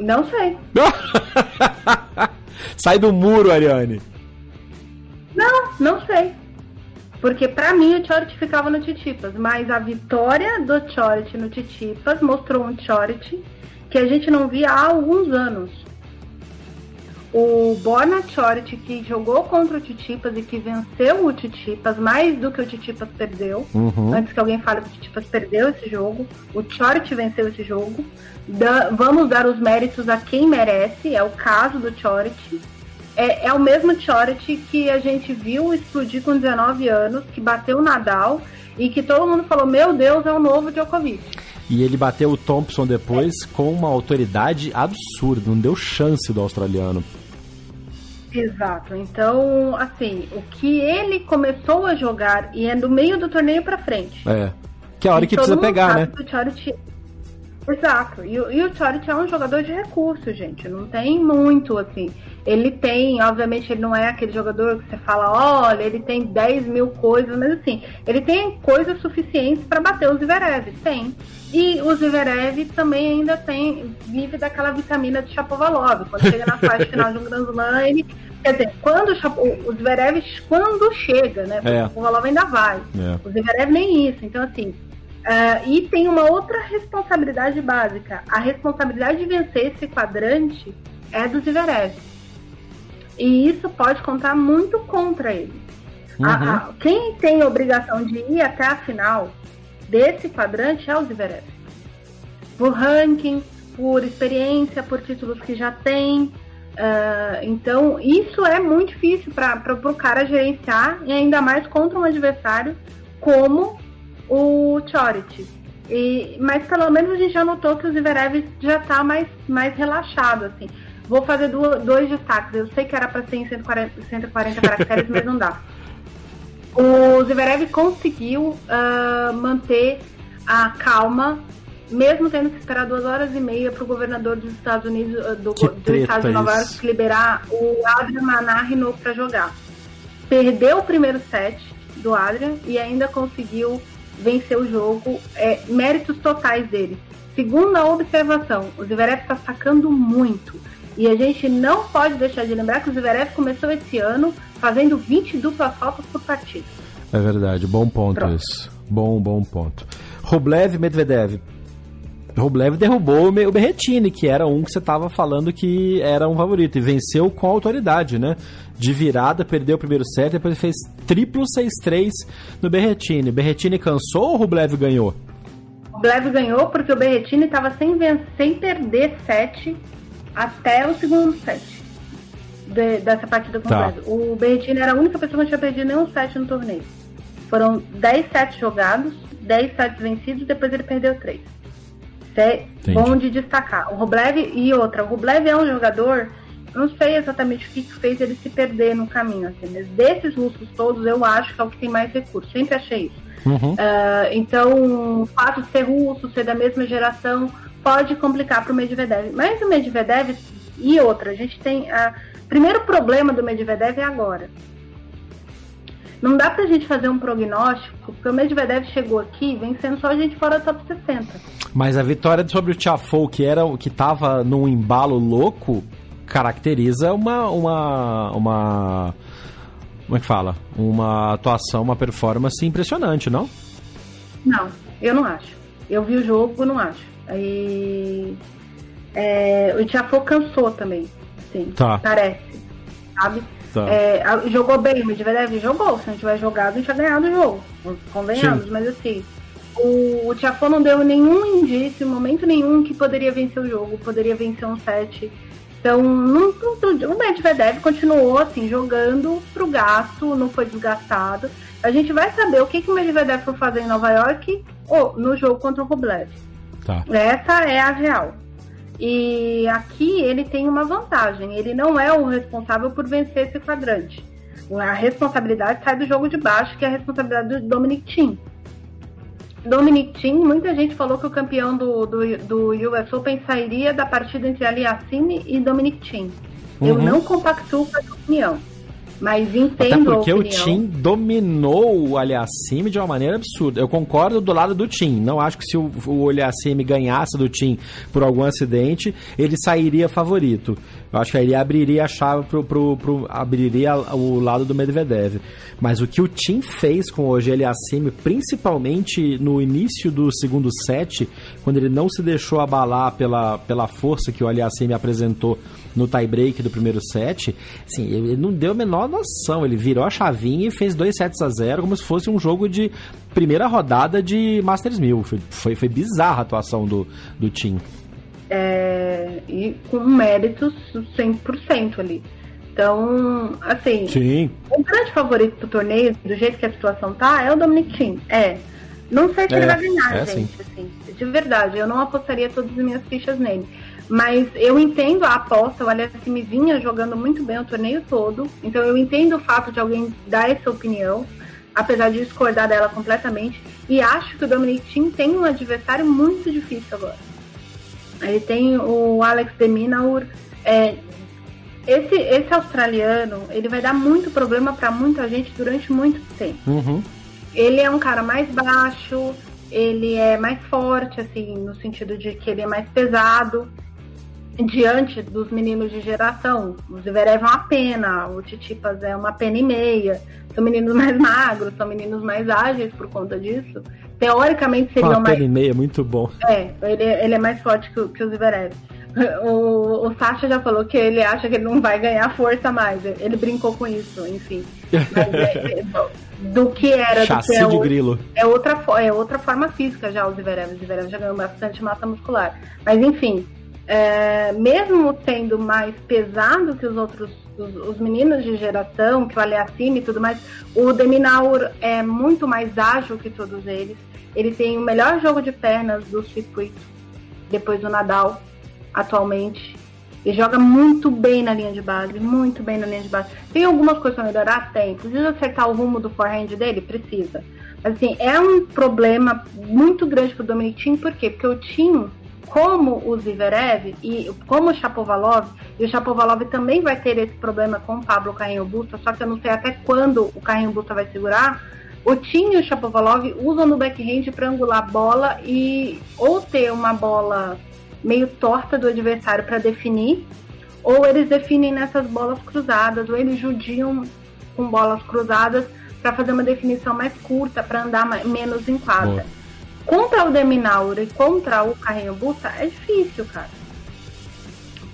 S4: Não sei. *laughs*
S3: Sai do muro, Ariane.
S4: Não, não sei. Porque pra mim o Chorit ficava no Titipas, mas a vitória do Chorit no Titipas mostrou um Chorit que a gente não via há alguns anos. O Borna Chorit que jogou contra o Titipas e que venceu o Titipas mais do que o Titipas perdeu.
S3: Uhum.
S4: Antes que alguém fale que o Titipas perdeu esse jogo, o Chorit venceu esse jogo. Da- vamos dar os méritos a quem merece, é o caso do Chorit. É, é o mesmo Chorit que a gente viu explodir com 19 anos, que bateu o Nadal e que todo mundo falou: Meu Deus, é o novo Djokovic.
S3: E ele bateu o Thompson depois com uma autoridade absurda. Não deu chance do australiano.
S4: Exato. Então, assim, o que ele começou a jogar e é do meio do torneio pra frente.
S3: É. Que é a hora
S4: E
S3: que precisa pegar, né?
S4: que o Chorit- Exato. E, o- e o Chorit é um jogador de recurso, gente. Não tem muito, assim. Ele tem, obviamente, ele não é aquele jogador que você fala, olha, ele tem 10 mil coisas, mas assim, ele tem coisas suficientes para bater o Zverev. Tem. E o Zverev também ainda tem, vive daquela vitamina de Chapovalov. Quando chega na fase final de um Grand Slam, ele. Quer dizer, quando o, o Zverev, quando chega, né?
S3: É.
S4: o Chapovalov ainda vai.
S3: É.
S4: O Zverev nem isso. Então, assim, ah, e tem uma outra responsabilidade básica. A responsabilidade de vencer esse quadrante é do Zverev. E isso pode contar muito contra ele. A-
S3: Uhum.
S4: a- quem tem a obrigação de ir até a final desse quadrante é o Zverev. Por ranking, por experiência, por títulos que já tem. Ah, então, isso é muito difícil para o cara gerenciar, e ainda mais contra um adversário como o Chorit. E, mas pelo menos a gente já notou que o Zverev já está mais, mais relaxado. Assim. Vou fazer du- dois destaques. Eu sei que era para ser em 140, 140 caracteres, mas não dá. O Zverev conseguiu ah, manter a calma, mesmo tendo que esperar duas horas e meia para o governador dos Estados Unidos, ah, do, do estado de Nova. York, liberar o Adrian Manarino para jogar. Perdeu o primeiro set do Adrian e ainda conseguiu vencer o jogo. É, méritos totais dele. Segunda observação, o Zverev está sacando muito. E a gente não pode deixar de lembrar que o Zverev começou esse ano fazendo 20 duplas faltas por partida.
S3: É verdade, bom ponto
S4: Pronto.
S3: isso. Bom, bom ponto. Rublev Medvedev. Rublev derrubou o Berretini, que era um que você estava falando que era um favorito, e venceu com autoridade, né? De virada, perdeu o primeiro set, depois fez triplo 6-3 no Berretini. Berretini cansou ou Rublev ganhou?
S4: O Blev ganhou porque o Berretini estava sem, sem perder set até o segundo set de- dessa partida com
S3: Tá.
S4: o Berretini era a única pessoa que não tinha perdido nenhum set no torneio. Foram 10 sets jogados, 10 sets vencidos, depois ele perdeu 3. Isso é
S3: Entendi.
S4: bom de destacar. O Rublev e outra, o Rublev é um jogador, não sei exatamente o que, que fez ele se perder no caminho, assim, mas desses russos todos eu acho que é o que tem mais recursos. Sempre achei isso.
S3: Uhum.
S4: Ah, então, o fato de ser russo, ser da mesma geração, pode complicar para o Medvedev. Mas o Medvedev e outra, a gente tem. A... Primeiro problema do Medvedev é agora. Não dá pra gente fazer um prognóstico, porque o Medvedev chegou aqui vencendo só a gente fora do top 60.
S3: Mas a vitória sobre o Tiafoe, que era o que tava num embalo louco, caracteriza uma uma uma como é que fala? Uma atuação, uma performance impressionante, não?
S4: Não, eu não acho. Eu vi o jogo, não acho. Aí. é, o Tiafoe cansou também. Sim,
S3: Tá.
S4: parece. Sabe?
S3: Tá.
S4: É, jogou bem, o Medvedev jogou. Se não tivesse jogado, a gente tinha ganhado o jogo. Convenhamos, mas assim. O, o Tiafoe não deu nenhum indício, momento nenhum, que poderia vencer o jogo, poderia vencer um set. Então, não, não, o Medvedev continuou assim, jogando pro gasto, não foi desgastado. A gente vai saber o que, que o Medvedev foi fazer em Nova York ou no jogo contra o Rublev. Tá. Essa é a real. E aqui ele tem uma vantagem. Ele não é o responsável por vencer esse quadrante. A responsabilidade sai do jogo de baixo, que é a responsabilidade do Dominic Thiem. Dominic Thiem, muita gente falou que o campeão do, do, do US Open sairia da partida entre Aliassime e Dominic Thiem. Uhum. Eu não compactuo com essa opinião. Mas entendo
S3: Até porque o Tim dominou o Aliassime de uma maneira absurda. Eu concordo do lado do Tim. Não acho que se o, o Aliassime ganhasse do Tim por algum acidente, ele sairia favorito. Eu acho que aí ele abriria a chave pro, pro, pro abriria o lado do Medvedev. Mas o que o Tim fez com o Ogeli Assimi, principalmente no início do segundo set, quando ele não se deixou abalar pela, pela força que o Aliassime apresentou no tie-break do primeiro set, assim, ele não deu a menor noção. Ele virou a chavinha e fez dois sets a zero como se fosse um jogo de primeira rodada de Masters 1000. Foi, foi, foi bizarra a atuação do, do Tim.
S4: É, e com méritos 100% ali. Então, assim,
S3: Sim.
S4: o grande favorito do torneio, do jeito que a situação tá, é o Dominic Thiem. É. Não sei se é, ele vai ganhar, é, gente. Assim, de verdade, eu não apostaria todas as minhas fichas nele. Mas eu entendo a aposta, o Alessim vinha jogando muito bem o torneio todo, então eu entendo o fato de alguém dar essa opinião, apesar de discordar dela completamente, e acho que o Dominic Thiem tem um adversário muito difícil agora. Ele tem o Alex de Minaur, é, esse, esse australiano, ele vai dar muito problema para muita gente durante muito tempo.
S3: Uhum.
S4: Ele é um cara mais baixo, ele é mais forte, assim, no sentido de que ele é mais pesado diante dos meninos de geração. O Zverev é uma pena, o Titipas é uma pena e meia. São meninos mais magros, são meninos mais ágeis por conta disso. Teoricamente seriam
S3: uma
S4: mais.
S3: pena e meia, muito bom.
S4: É, ele, ele é mais forte que, que o Zverev. O, o Sasha já falou que ele acha que ele não vai ganhar força mais. Ele brincou com isso, enfim. Mas é, é, *laughs* do que era
S3: Chassi
S4: do que é,
S3: de grilo.
S4: é outra é outra forma física já o Zverev. O Zverev já ganhou bastante massa muscular. Mas enfim, é, mesmo sendo mais pesado que os outros, os, os meninos de geração, que o Aliassime e tudo mais, o Deminaur é muito mais ágil que todos eles. Ele tem o melhor jogo de pernas do circuito, depois do Nadal, atualmente. Ele joga muito bem na linha de base, muito bem na linha de base. Tem algumas coisas para melhorar? Tem. Precisa acertar o rumo do forehand dele? Precisa. Assim, é um problema muito grande pro Dominic Thiem, por quê? Porque o Thiem como o Zverev e como o Chapovalov, e o Chapovalov também vai ter esse problema com o Pablo Carrinho Busta, só que eu não sei até quando o Carrinho Busta vai segurar. O Tim e o Chapovalov usam no backhand para angular a bola e ou ter uma bola meio torta do adversário para definir, ou eles definem nessas bolas cruzadas, ou eles judiam com bolas cruzadas para fazer uma definição mais curta, para andar mais, menos em quadra. Boa. Contra o Deminauro e contra o Carrinho Busta é difícil, cara.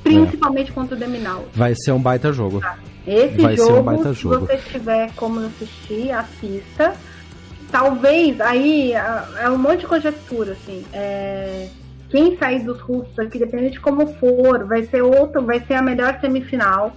S4: Principalmente é. contra o Deminauro.
S3: Vai ser um baita jogo.
S4: Tá. Esse
S3: Vai
S4: jogo,
S3: ser um baita
S4: se
S3: jogo.
S4: você tiver como assistir, assista. Talvez, aí é um monte de conjectura, assim. É, quem sair dos russos aqui, dependendo de como for, vai ser outro, vai ser a melhor semifinal.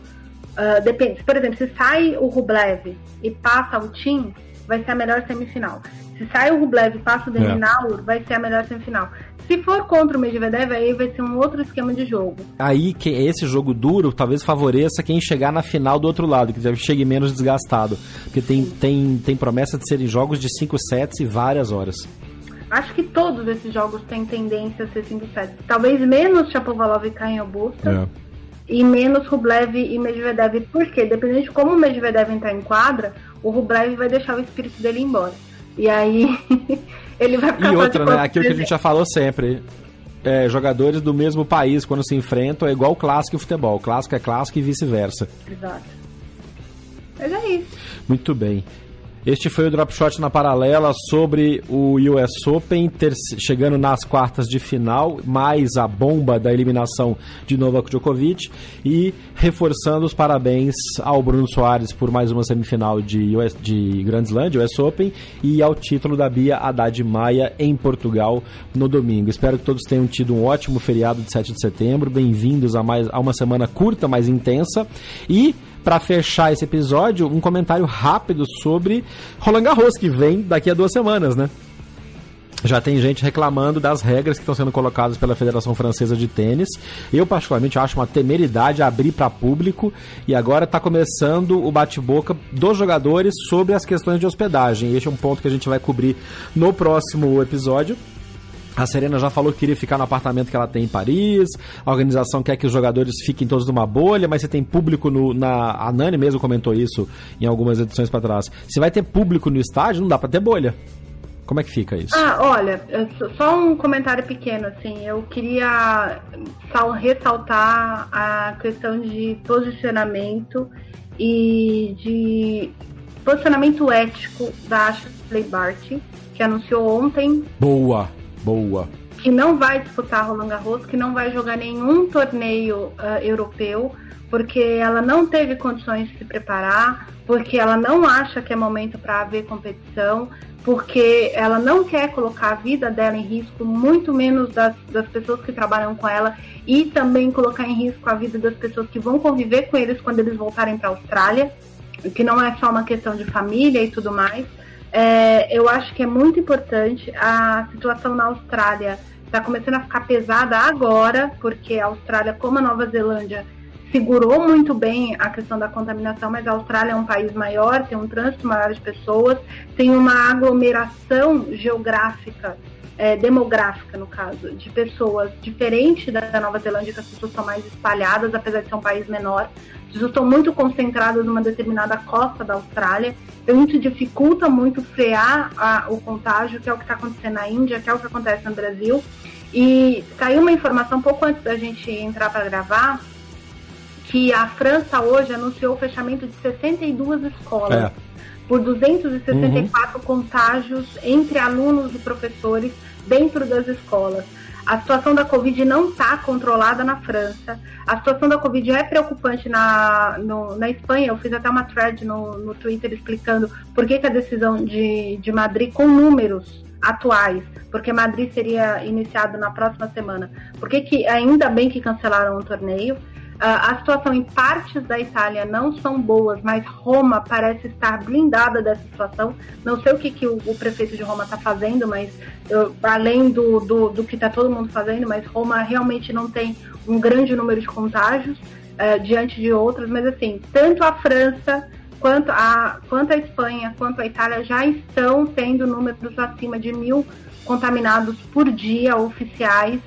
S4: Uh, depende, por exemplo, se sai o Rublev e passa o Tim, vai ser a melhor semifinal. Se sai o Rublev e passa o Deminaur, é. vai ser a melhor semifinal. Se for contra o Medvedev, aí vai ser um outro esquema de jogo.
S3: Aí, que esse jogo duro talvez favoreça quem chegar na final do outro lado, que chegue menos desgastado. Porque tem, tem, tem promessa de serem jogos de 5 sets e várias horas.
S4: Acho que todos esses jogos têm tendência a ser 5 sets. Talvez menos Chapovalov e Caio Busta. É. E menos Rublev e Medvedev. Por quê? Dependendo de como o Medvedev entrar em quadra, o Rublev vai deixar o espírito dele embora. E aí *laughs* ele vai ficar
S3: E outra, né? Aquilo que a gente já falou sempre. É, jogadores do mesmo país, quando se enfrentam, é igual clássico e futebol. Clássico é clássico e vice-versa.
S4: Exato. Mas é isso.
S3: Muito bem. Este foi o Drop Shot na paralela sobre o US Open, chegando nas quartas de final, mais a bomba da eliminação de Novak Djokovic e reforçando os parabéns ao Bruno Soares por mais uma semifinal de, US, de Grand Slam, de US Open, e ao título da Bia Haddad Maia em Portugal no domingo. Espero que todos tenham tido um ótimo feriado de 7 de setembro. Bem-vindos a, mais, a uma semana curta, mais intensa. E para fechar esse episódio, um comentário rápido sobre Roland Garros, que vem daqui a duas semanas, né? Já tem gente reclamando das regras que estão sendo colocadas pela Federação Francesa de Tênis. Eu, particularmente, acho uma temeridade abrir para público. E agora está começando o bate-boca dos jogadores sobre as questões de hospedagem. Este é um ponto que a gente vai cobrir no próximo episódio. A Serena já falou que queria ficar no apartamento que ela tem em Paris. A organização quer que os jogadores fiquem todos numa bolha, mas você tem público no, na. A Nani mesmo comentou isso em algumas edições para trás. Se vai ter público no estádio, não dá para ter bolha. Como é que fica isso?
S4: Ah, olha, só um comentário pequeno, assim. Eu queria ressaltar a questão de posicionamento e de posicionamento ético da Ashley Barty, que anunciou ontem.
S3: Boa! Boa.
S4: Que não vai disputar Roland Garros, que não vai jogar nenhum torneio uh, europeu, porque ela não teve condições de se preparar, porque ela não acha que é momento para haver competição, porque ela não quer colocar a vida dela em risco, muito menos das, das pessoas que trabalham com ela, e também colocar em risco a vida das pessoas que vão conviver com eles quando eles voltarem para a Austrália, que não é só uma questão de família e tudo mais. É, eu acho que é muito importante. A situação na Austrália está começando a ficar pesada agora, porque a Austrália, como a Nova Zelândia, segurou muito bem a questão da contaminação, mas a Austrália é um país maior, tem um trânsito maior de pessoas, tem uma aglomeração geográfica, é, demográfica no caso, de pessoas diferente da Nova Zelândia, que as pessoas são mais espalhadas, apesar de ser um país menor. Pessoas estão muito concentradas numa determinada costa da Austrália, então isso dificulta muito frear a, o contágio, que é o que está acontecendo na Índia, que é o que acontece no Brasil. E saiu uma informação pouco antes da gente entrar para gravar que a França hoje anunciou o fechamento de 62 escolas. É. Por 264 uhum. contágios entre alunos e professores dentro das escolas. A situação da Covid não está controlada na França. A situação da Covid é preocupante na, no, na Espanha. Eu fiz até uma thread no, no Twitter explicando por que, que a decisão de, de Madrid, com números atuais, porque Madrid seria iniciado na próxima semana, por que, que ainda bem que cancelaram o torneio? Uh, a situação em partes da Itália não são boas, mas Roma parece estar blindada dessa situação. Não sei o que, que o, o prefeito de Roma está fazendo, mas eu, além do, do, do que está todo mundo fazendo, mas Roma realmente não tem um grande número de contágios uh, diante de outras. Mas assim, tanto a França quanto a, quanto a Espanha, quanto a Itália já estão tendo números acima de mil contaminados por dia oficiais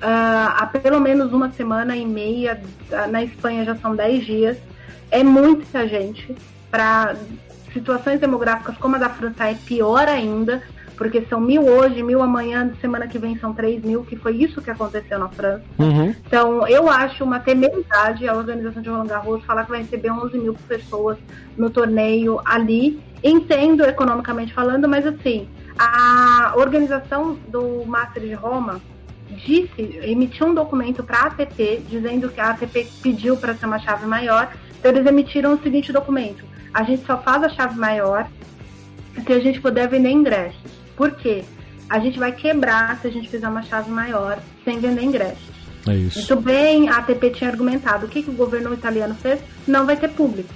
S4: há pelo menos uma semana e meia. Ah, na Espanha já são 10 dias. É muita gente. Para situações demográficas como a da França é pior ainda, porque são mil hoje, mil amanhã, semana que vem são três mil, que foi isso que aconteceu na França. Uhum. Então, eu acho uma temeridade a organização de Roland Garros falar que vai receber 11 mil pessoas no torneio ali. Entendo economicamente falando, mas assim, a organização do Master de Roma disse, emitiu um documento para a ATP dizendo que a ATP pediu para ser uma chave maior. Então eles emitiram o seguinte documento: a gente só faz a chave maior se a gente puder vender ingressos. Por quê? A gente vai quebrar se a gente fizer uma chave maior sem vender ingressos.
S3: É isso.
S4: Muito bem, a ATP tinha argumentado. O que, que o governo italiano fez? Não vai ter público.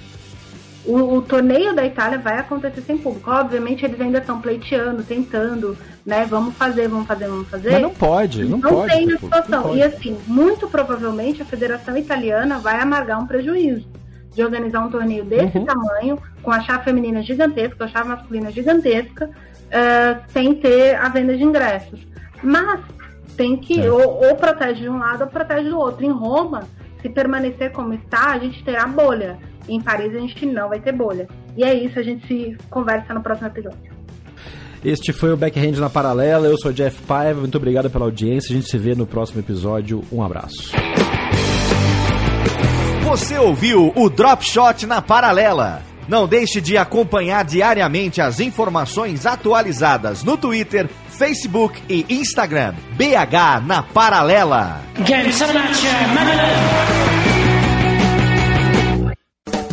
S4: O, o, torneio da Itália vai acontecer sem público. Obviamente, eles ainda estão pleiteando, tentando, né? Vamos fazer, vamos fazer, vamos fazer.
S3: Mas não pode, não, não pode.
S4: Não tem a situação. E assim, muito provavelmente a Federação Italiana vai amargar um prejuízo de organizar um torneio desse uhum. tamanho, com a chave feminina gigantesca, a chave masculina gigantesca, uh, sem ter a venda de ingressos. Mas tem que, é. ou, ou protege de um lado ou protege do outro. Em Roma, se permanecer como está, a gente terá bolha. Em Paris a gente não vai ter bolha. E é isso, a gente se conversa no próximo episódio.
S3: Este foi o Backhand na Paralela. Eu sou Jeff Paiva. Muito obrigado pela audiência. A gente se vê no próximo episódio. Um abraço.
S1: Você ouviu o Drop Shot na Paralela. Não deixe de acompanhar diariamente as informações atualizadas no Twitter, Facebook e Instagram. BH na Paralela.